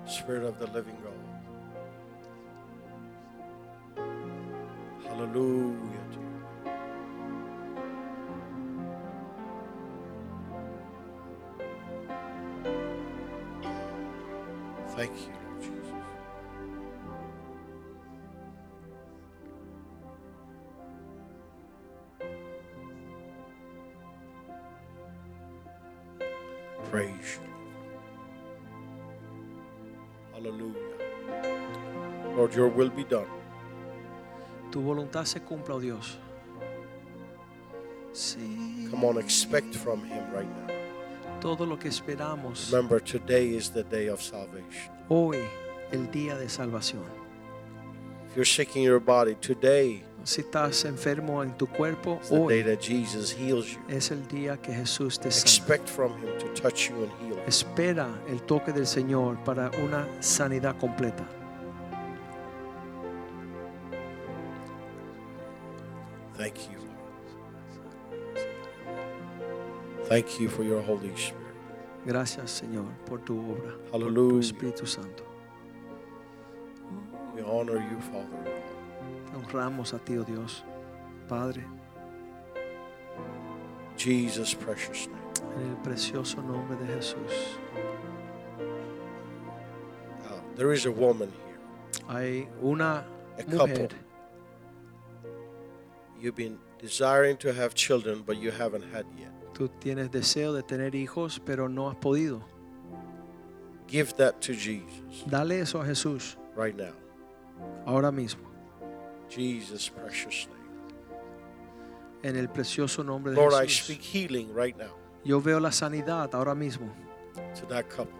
Spirit of the living God. Hallelujah to you. Thank you, your will be done. Tu voluntad se cumpla, oh Dios. Sí. Come on, expect from Him right now. Todo lo que esperamos Remember, today is the day of salvation. hoy, el día de salvación. If you're sick in your body, today Si estás enfermo en tu cuerpo, is the day that Jesus heals you. es el día que Jesús te sana. Expect from Him to touch you and heal you. Espera el toque del Señor para una sanidad completa. Thank you for your Holy Spirit. Gracias, Señor, por tu obra, por tu Hallelujah. Espíritu Santo. We honor you, Father. Honramos a ti, oh Dios, Padre, Jesus' precious name. en el precioso nombre de Jesús. Uh, there is a woman here. Hay una A mujer, couple. You've been desiring to have children, but you haven't had yet. Tú tienes deseo de tener hijos, pero no has podido. Give that to Jesus Dale eso a Jesús right now. ahora mismo, Jesus' precious name. en el precioso nombre de Lord, I Jesús. speak healing right now Yo veo la sanidad ahora mismo to that couple.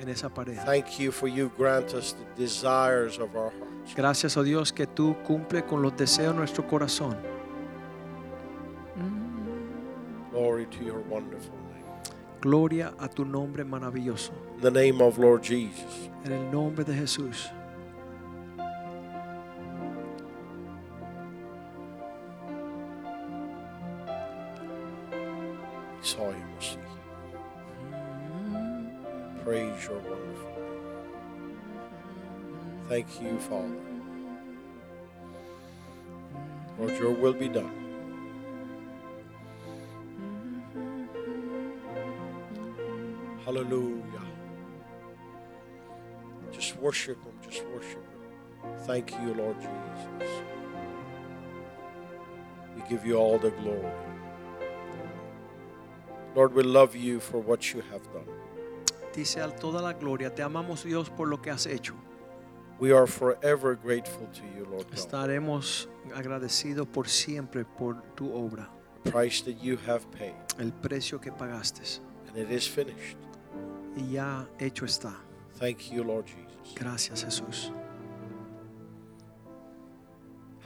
en esa pareja. Thank you for you grant us the desires of our hearts. Gracias, oh Dios, que tú cumple con los deseos de nuestro corazón. To your wonderful name. Gloria a tu nombre maravilloso. In the name of Lord Jesus. En el nombre de Jesús. saw him see. Praise your wonderful name. Thank you, Father. Lord, your will be done. Hallelujah. Just worship him. Just worship him. Thank you, Lord Jesus. We give you all the glory. Lord, we love you for what you have done. Dice a toda la gloria, te amamos Dios por lo que has hecho. We are forever grateful to you, Lord God. Estaremos agradecidos por siempre por tu obra, The price that you have paid, el precio que pagaste. and it is finished. Y ya hecho está. Thank you, Lord Jesus. Gracias Jesús.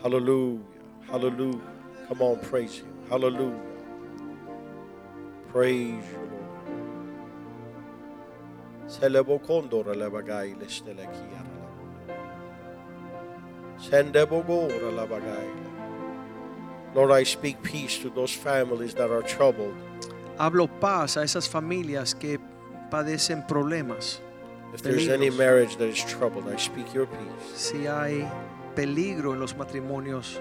Hallelujah. Hallelujah. Come on, praise Him. Hallelujah. Praise you, Lord. Selebo kondora lebagai lestele kiara la. Sendebo gora labagai. Lord, I speak peace to those families that are troubled. Hablo paz a esas familias que padecen problemas. If there's any marriage that is troubled, I speak your peace. Si hay peligro en los matrimonios,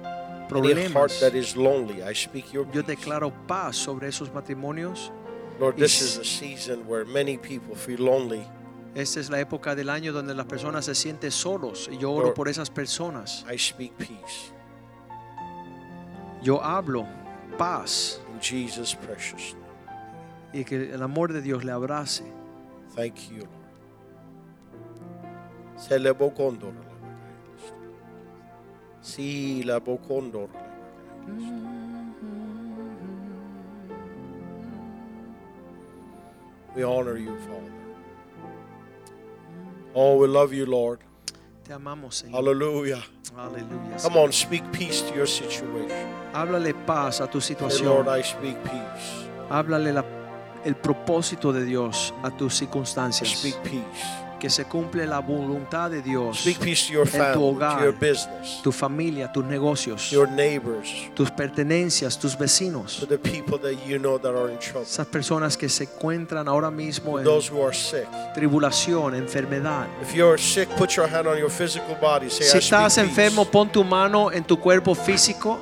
Any heart problemas, that is lonely, I speak your yo peace. declaro paz sobre esos matrimonios. Lord, this Is- is a season where many people feel lonely. Esta es la época del año donde las personas se sienten solos y yo oro Lord. por esas personas. I speak peace Yo hablo paz in Jesus' precious name. Y que el amor de Dios le abrace. Thank you, Lord. Se le bocondor la. Si la bocondor. We honor you, Father. Oh, we love you, Lord. Te amamos, Señor. Hallelujah. Aleluya. Come on, speak peace to your situation. Háblale paz a tu Say, situación. Lord, I speak peace. Háblale la- el propósito de Dios a tus circunstancias. speak peace. Que se cumple la voluntad de Dios. Speak peace to your en tu family, to hogar, your business, tu familia, tus negocios, your neighbors, tus pertenencias, tus vecinos. to the people that you know that are in trouble, Esas personas que se encuentran ahora mismo en those who are sick. tribulación, enfermedad. If you're sick, put your hand on your physical body. Say, Si I speak estás enfermo, peace. pon tu mano en tu cuerpo físico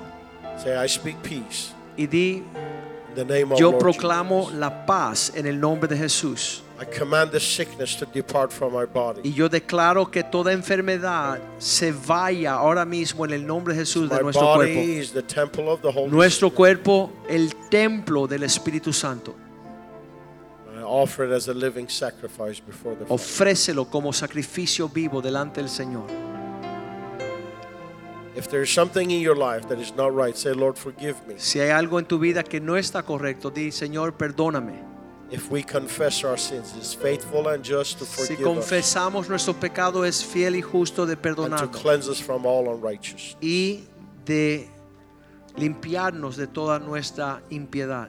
Say, I speak peace. y di, the name of yo Lord proclamo Jesus. la paz en el nombre de Jesús. I command the sickness to depart from my body. Y yo declaro que toda enfermedad se vaya ahora mismo en el nombre de Jesús de My nuestro cuerpo. body is the temple of the Holy Nuestro Spirit. cuerpo, el templo del Espíritu Santo. I offer it as a living sacrifice before the Father. Ofrécelo como sacrificio vivo delante del Señor. If there's something in your life that is not right, say, Lord, forgive me. Si hay algo en tu vida que no está correcto, di, Señor, perdóname. If we confess our sins, is faithful and just to Si forgive us confesamos nuestro pecado, es fiel y justo de and to perdonarnos cleanse us from all unrighteousness. y de limpiarnos de toda nuestra impiedad.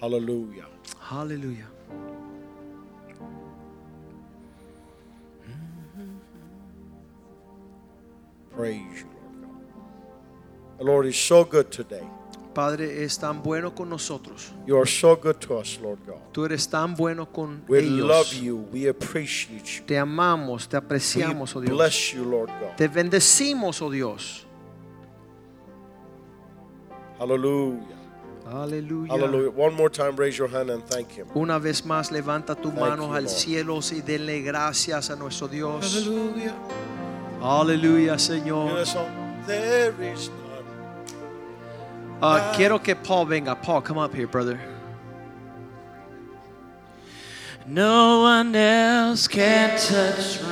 Hallelujah. Aleluya. Praise you. The Lord is so good today. Padre, es tan bueno con nosotros. You are so good to us, Lord God. Tú eres tan bueno con We ellos. love you. We appreciate you. Te amamos, te apreciamos, oh we Dios. bless you, Lord God. Te bendecimos, oh Dios. Hallelujah. Aleluya. Hallelujah. One more time, raise your hand and thank Him. Una vez más, levanta tus manos al Lord. cielo y denle gracias a nuestro Dios. Hallelujah. Aleluya, You Señor. There is. Ah, quiero que Paul venga. Paul, come up here, brother. No one else can touch my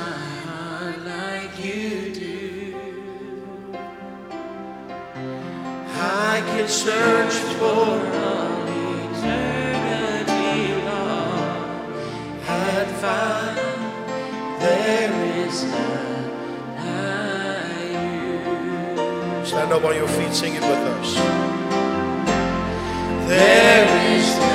heart like you do. I can search for all eternity long and find there is none like you. Stand up on your feet, sing it with us. There is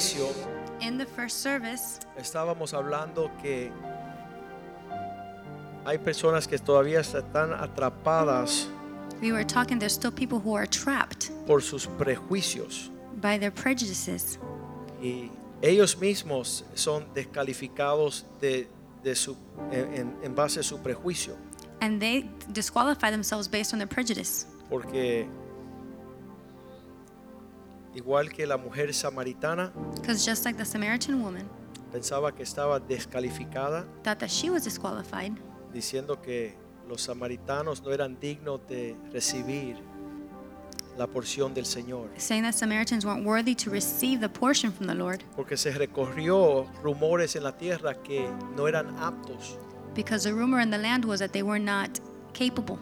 servicio In the first service, estábamos hablando que hay personas que todavía están atrapadas we were talking there's still people who are trapped por sus prejuicios by their prejudices. y ellos mismos son descalificados de, de su, en, en base a su prejuicio And they disqualify themselves based on their prejudice. porque igual que la mujer samaritana Because just like the Samaritan woman pensaba que estaba descalificada thought that she was disqualified, diciendo que los samaritanos no eran dignos de recibir la porción del Señor. saying that Samaritans weren't worthy to receive the portion from the Lord Porque se recorrió rumores en la tierra que no eran aptos. because the rumor in the land was that they were not capable.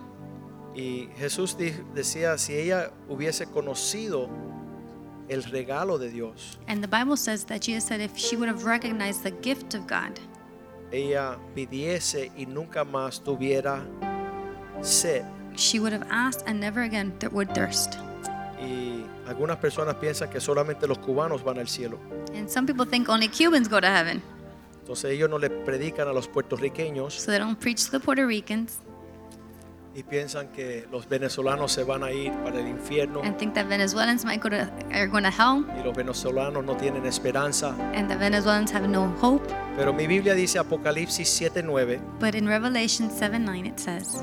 Y Jesús di- decía, si ella hubiese conocido el regalo de Dios, And the Bible says that Jesus said if she would have recognized the gift of God, ella pidiese y nunca más tuviera sed. she would have asked and never again th- would thirst. Y algunas personas piensan que solamente los cubanos van al cielo. And some people think only Cubans go to heaven, Entonces ellos no le predican a los puertorriqueños so they don't preach to the Puerto Ricans y piensan que los venezolanos se van a ir para el infierno and think that Venezuelans might go to are going to hell y los venezolanos no tienen esperanza. and the Venezuelans have no hope. Pero mi Biblia dice Apocalipsis 7:9, But in Revelation 7 9, it says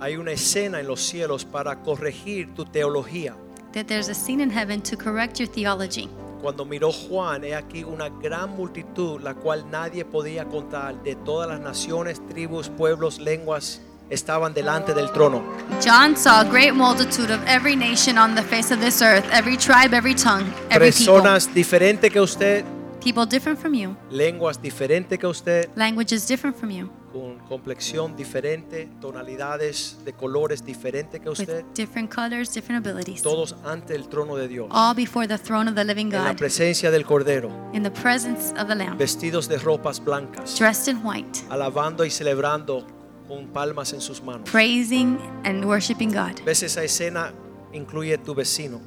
hay una escena en los cielos para corregir tu teología. that there's a scene in heaven to correct your theology. Cuando miró Juan, he aquí una gran multitud, la cual nadie podía contar, de todas las naciones, tribus, pueblos, lenguas, estaban delante del trono. John saw a great multitude of every nation on the face of this earth, every tribe, every tongue, every people. Personas diferentes que usted, People different from you, lenguas diferentes que usted, languages different from you, con complexión diferente, tonalidades de colores diferentes que usted, with different colors, different abilities, todos ante el trono de Dios, all before the throne of the living en la God, presencia del Cordero, in the presence of the Lamb, vestidos de ropas blancas, dressed in white, alabando y celebrando con palmas en sus manos. praising and worshiping God. ¿Ves esa escena? Incluye tu vecino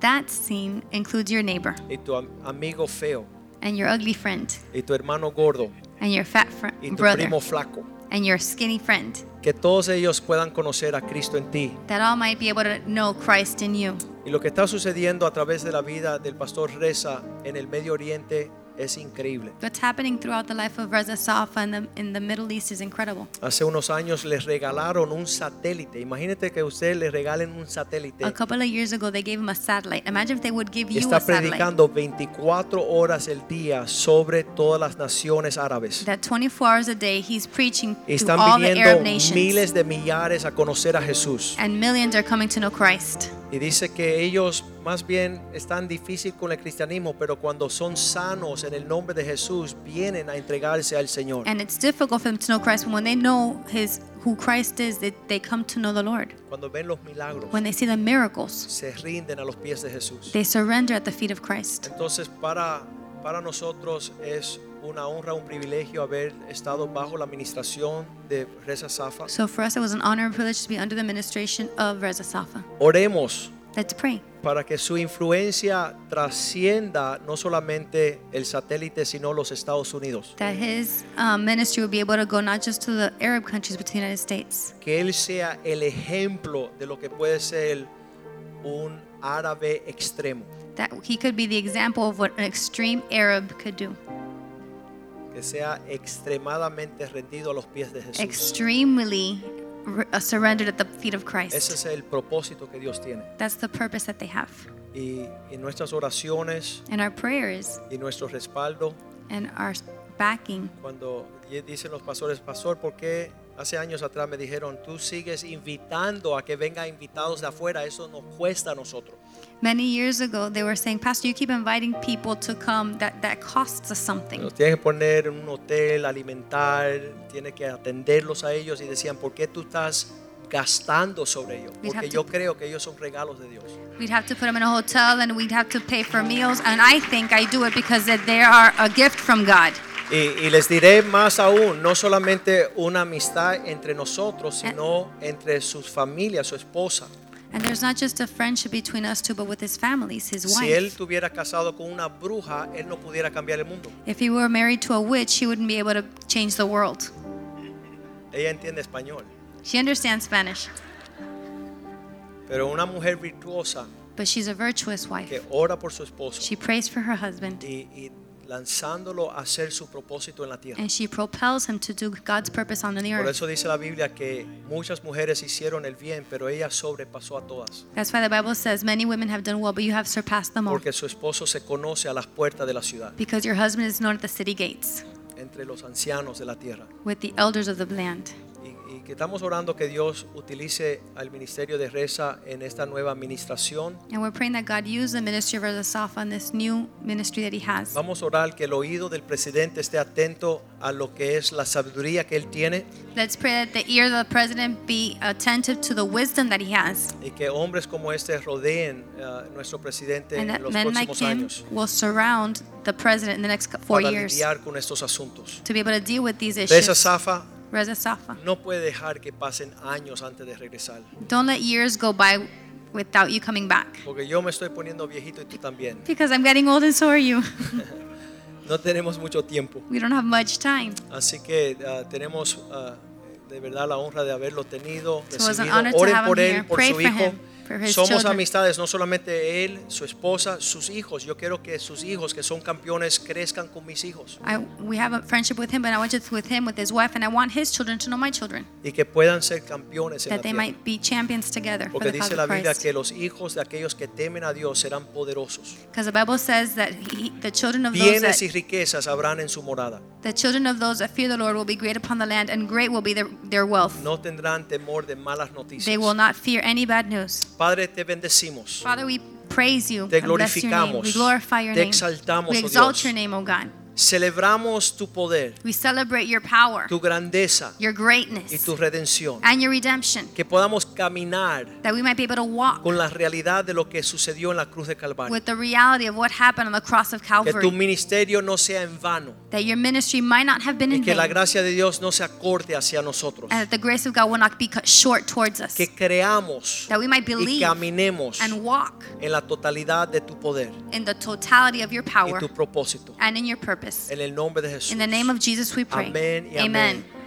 That scene includes your neighbor y tu am- amigo feo and your ugly friend y tu hermano gordo and your fat fr- y tu brother primo flaco. and your skinny friend, Que todos ellos puedan conocer a Cristo en ti. that all might be able to know Christ in you. Y lo que está sucediendo a través de la vida del pastor Reza en el Medio Oriente es increíble. What's happening throughout the life of Reza Safa in the, in the Middle East is incredible. Hace unos años les regalaron un satélite. Imagínate que a usted le regalen un satélite. A couple of years ago, they gave him a satellite. Imagine if they would give you está a satellite. predicando 24 horas el día sobre todas las naciones árabes. That 24 hours a day, he's preaching to están all the Arab nations. miles de millares a conocer a Jesús. and millions are coming to know Christ. Y dice que ellos más bien están difícil con el cristianismo, pero cuando son sanos en el nombre de Jesús, vienen a entregarse al Señor. And it's difficult for them to know Christ, when they know his who Christ is, they, they come to know the Lord. Cuando ven los milagros, When they see the miracles, se rinden a los pies de Jesús. they surrender at the feet of Christ. Entonces, para, para nosotros es una honra, un privilegio haber estado bajo la administración de Reza Safa. So for us, it was an honor and privilege to be under the administration of Reza Safa. Oremos Let's pray para que su influencia trascienda no solamente el satélite, sino los Estados Unidos. that his um, ministry would be able to go not just to the Arab countries, but to the United States. Que Él sea el ejemplo de lo que puede ser un árabe extremo. That he could be the example of what an extreme Arab could do. Que sea extremadamente rendido a los pies de Jesús. Extremely re- uh, surrendered at the feet of Ese Christ. es el propósito que Dios tiene. That's the purpose that they have. Y, y nuestras oraciones And our prayers y nuestro respaldo and our backing Cuando dicen los pastores, pastor, ¿por qué hace años atrás me dijeron, tú sigues invitando a que vengan invitados de afuera? Eso nos cuesta a nosotros. Many years ago, they were saying, Pastor, you keep inviting people to come. That that costs us something. Los tienes que poner en un hotel, alimentar, tienes que atenderlos a ellos y decían, ¿por qué tú estás gastando sobre ellos? Porque yo to- creo que ellos son regalos de Dios. We'd have to put them in a hotel, and we'd have to pay for meals. And I think I do it because that they are a gift from God. Y, y les diré más aún, no solamente una amistad entre nosotros, sino entre sus familias, su esposa. And there's not just a friendship between us two, but with his families, his Si él wife. tuviera casado con una bruja, él no pudiera cambiar el mundo. If he were married to a witch, he wouldn't be able to change the world. Ella entiende español. She understands Spanish, Pero una mujer virtuosa but she's a virtuous wife. que ora por su esposo She prays for her husband, y, y lanzándolo a hacer su propósito en la tierra. and she propels him to do God's purpose on the Por earth. eso dice la Biblia que muchas mujeres hicieron el bien, pero ella sobrepasó a todas. That's why the Bible says many women have done well, but you have surpassed them all. Porque su esposo se conoce a las puertas de la ciudad, Because your husband is known at the city gates entre los ancianos de la tierra. with the elders of the land. Y, que estamos orando que Dios utilice al ministerio de Reza en esta nueva administración. And we're praying that God use the ministry of Reza Safa in this new ministry that he has. Vamos a orar que el oído del presidente esté atento a lo que es la sabiduría que él tiene Let's pray that the ear of the president be attentive to the wisdom that he has, y que hombres como este rodeen a nuestro presidente en los men like próximos him años will surround the president in the next four para years lidiar con estos asuntos. to be able to deal with these issues. Safa Reza Safa. no puede dejar que pasen años antes de regresar. Don't let years go by without you coming back. Porque yo me estoy poniendo viejito y tú también. Because I'm getting old and so are you. No tenemos mucho tiempo. We don't have much time. Así que ah, tenemos ah, de verdad la honra de haberlo tenido, So recibido. Oren por él, here. por Pray su hijo. him, Somos children. amistades, no solamente él, su esposa, sus hijos. Yo quiero que sus hijos, que son campeones, crezcan con mis hijos I, we have a friendship with him, but I want it with him, with his wife, and I want his children to know my children, y que puedan ser campeones en la that they tierra. might be champions together for Porque the dice la Biblia que los hijos de aquellos que temen a Dios serán poderosos. Because the Bible says that he, the children of those Bienes that y riquezas habrán en su morada. the children of those that fear the Lord will be great upon the land, and great will be their, their wealth. No tendrán temor de malas They will noticias. not fear any bad news. Padre, te bendecimos. Father, we praise you. Te and bless your name. glorificamos. We glorify your Te name. exaltamos, we oh exalt Dios. your name, O God. Celebramos tu poder, We celebrate your power, tu grandeza your y greatness, tu redención. and your redemption, Que podamos caminar that we might be able to walk con la realidad de lo que sucedió en la cruz de Calvario. with the reality of what happened on the cross of Que Calvary. tu ministerio no sea en vano that your ministry might not have been y in que la gracia de Dios no se acorte hacia nosotros. and that the grace of God will not be cut short towards us, Que creamos that we might y believe caminemos and walk en la totalidad de tu poder in the totality of your y power tu propósito. and in your purpose. En el nombre de Jesús. In the name of Jesus we pray. Amén y Amen. amén.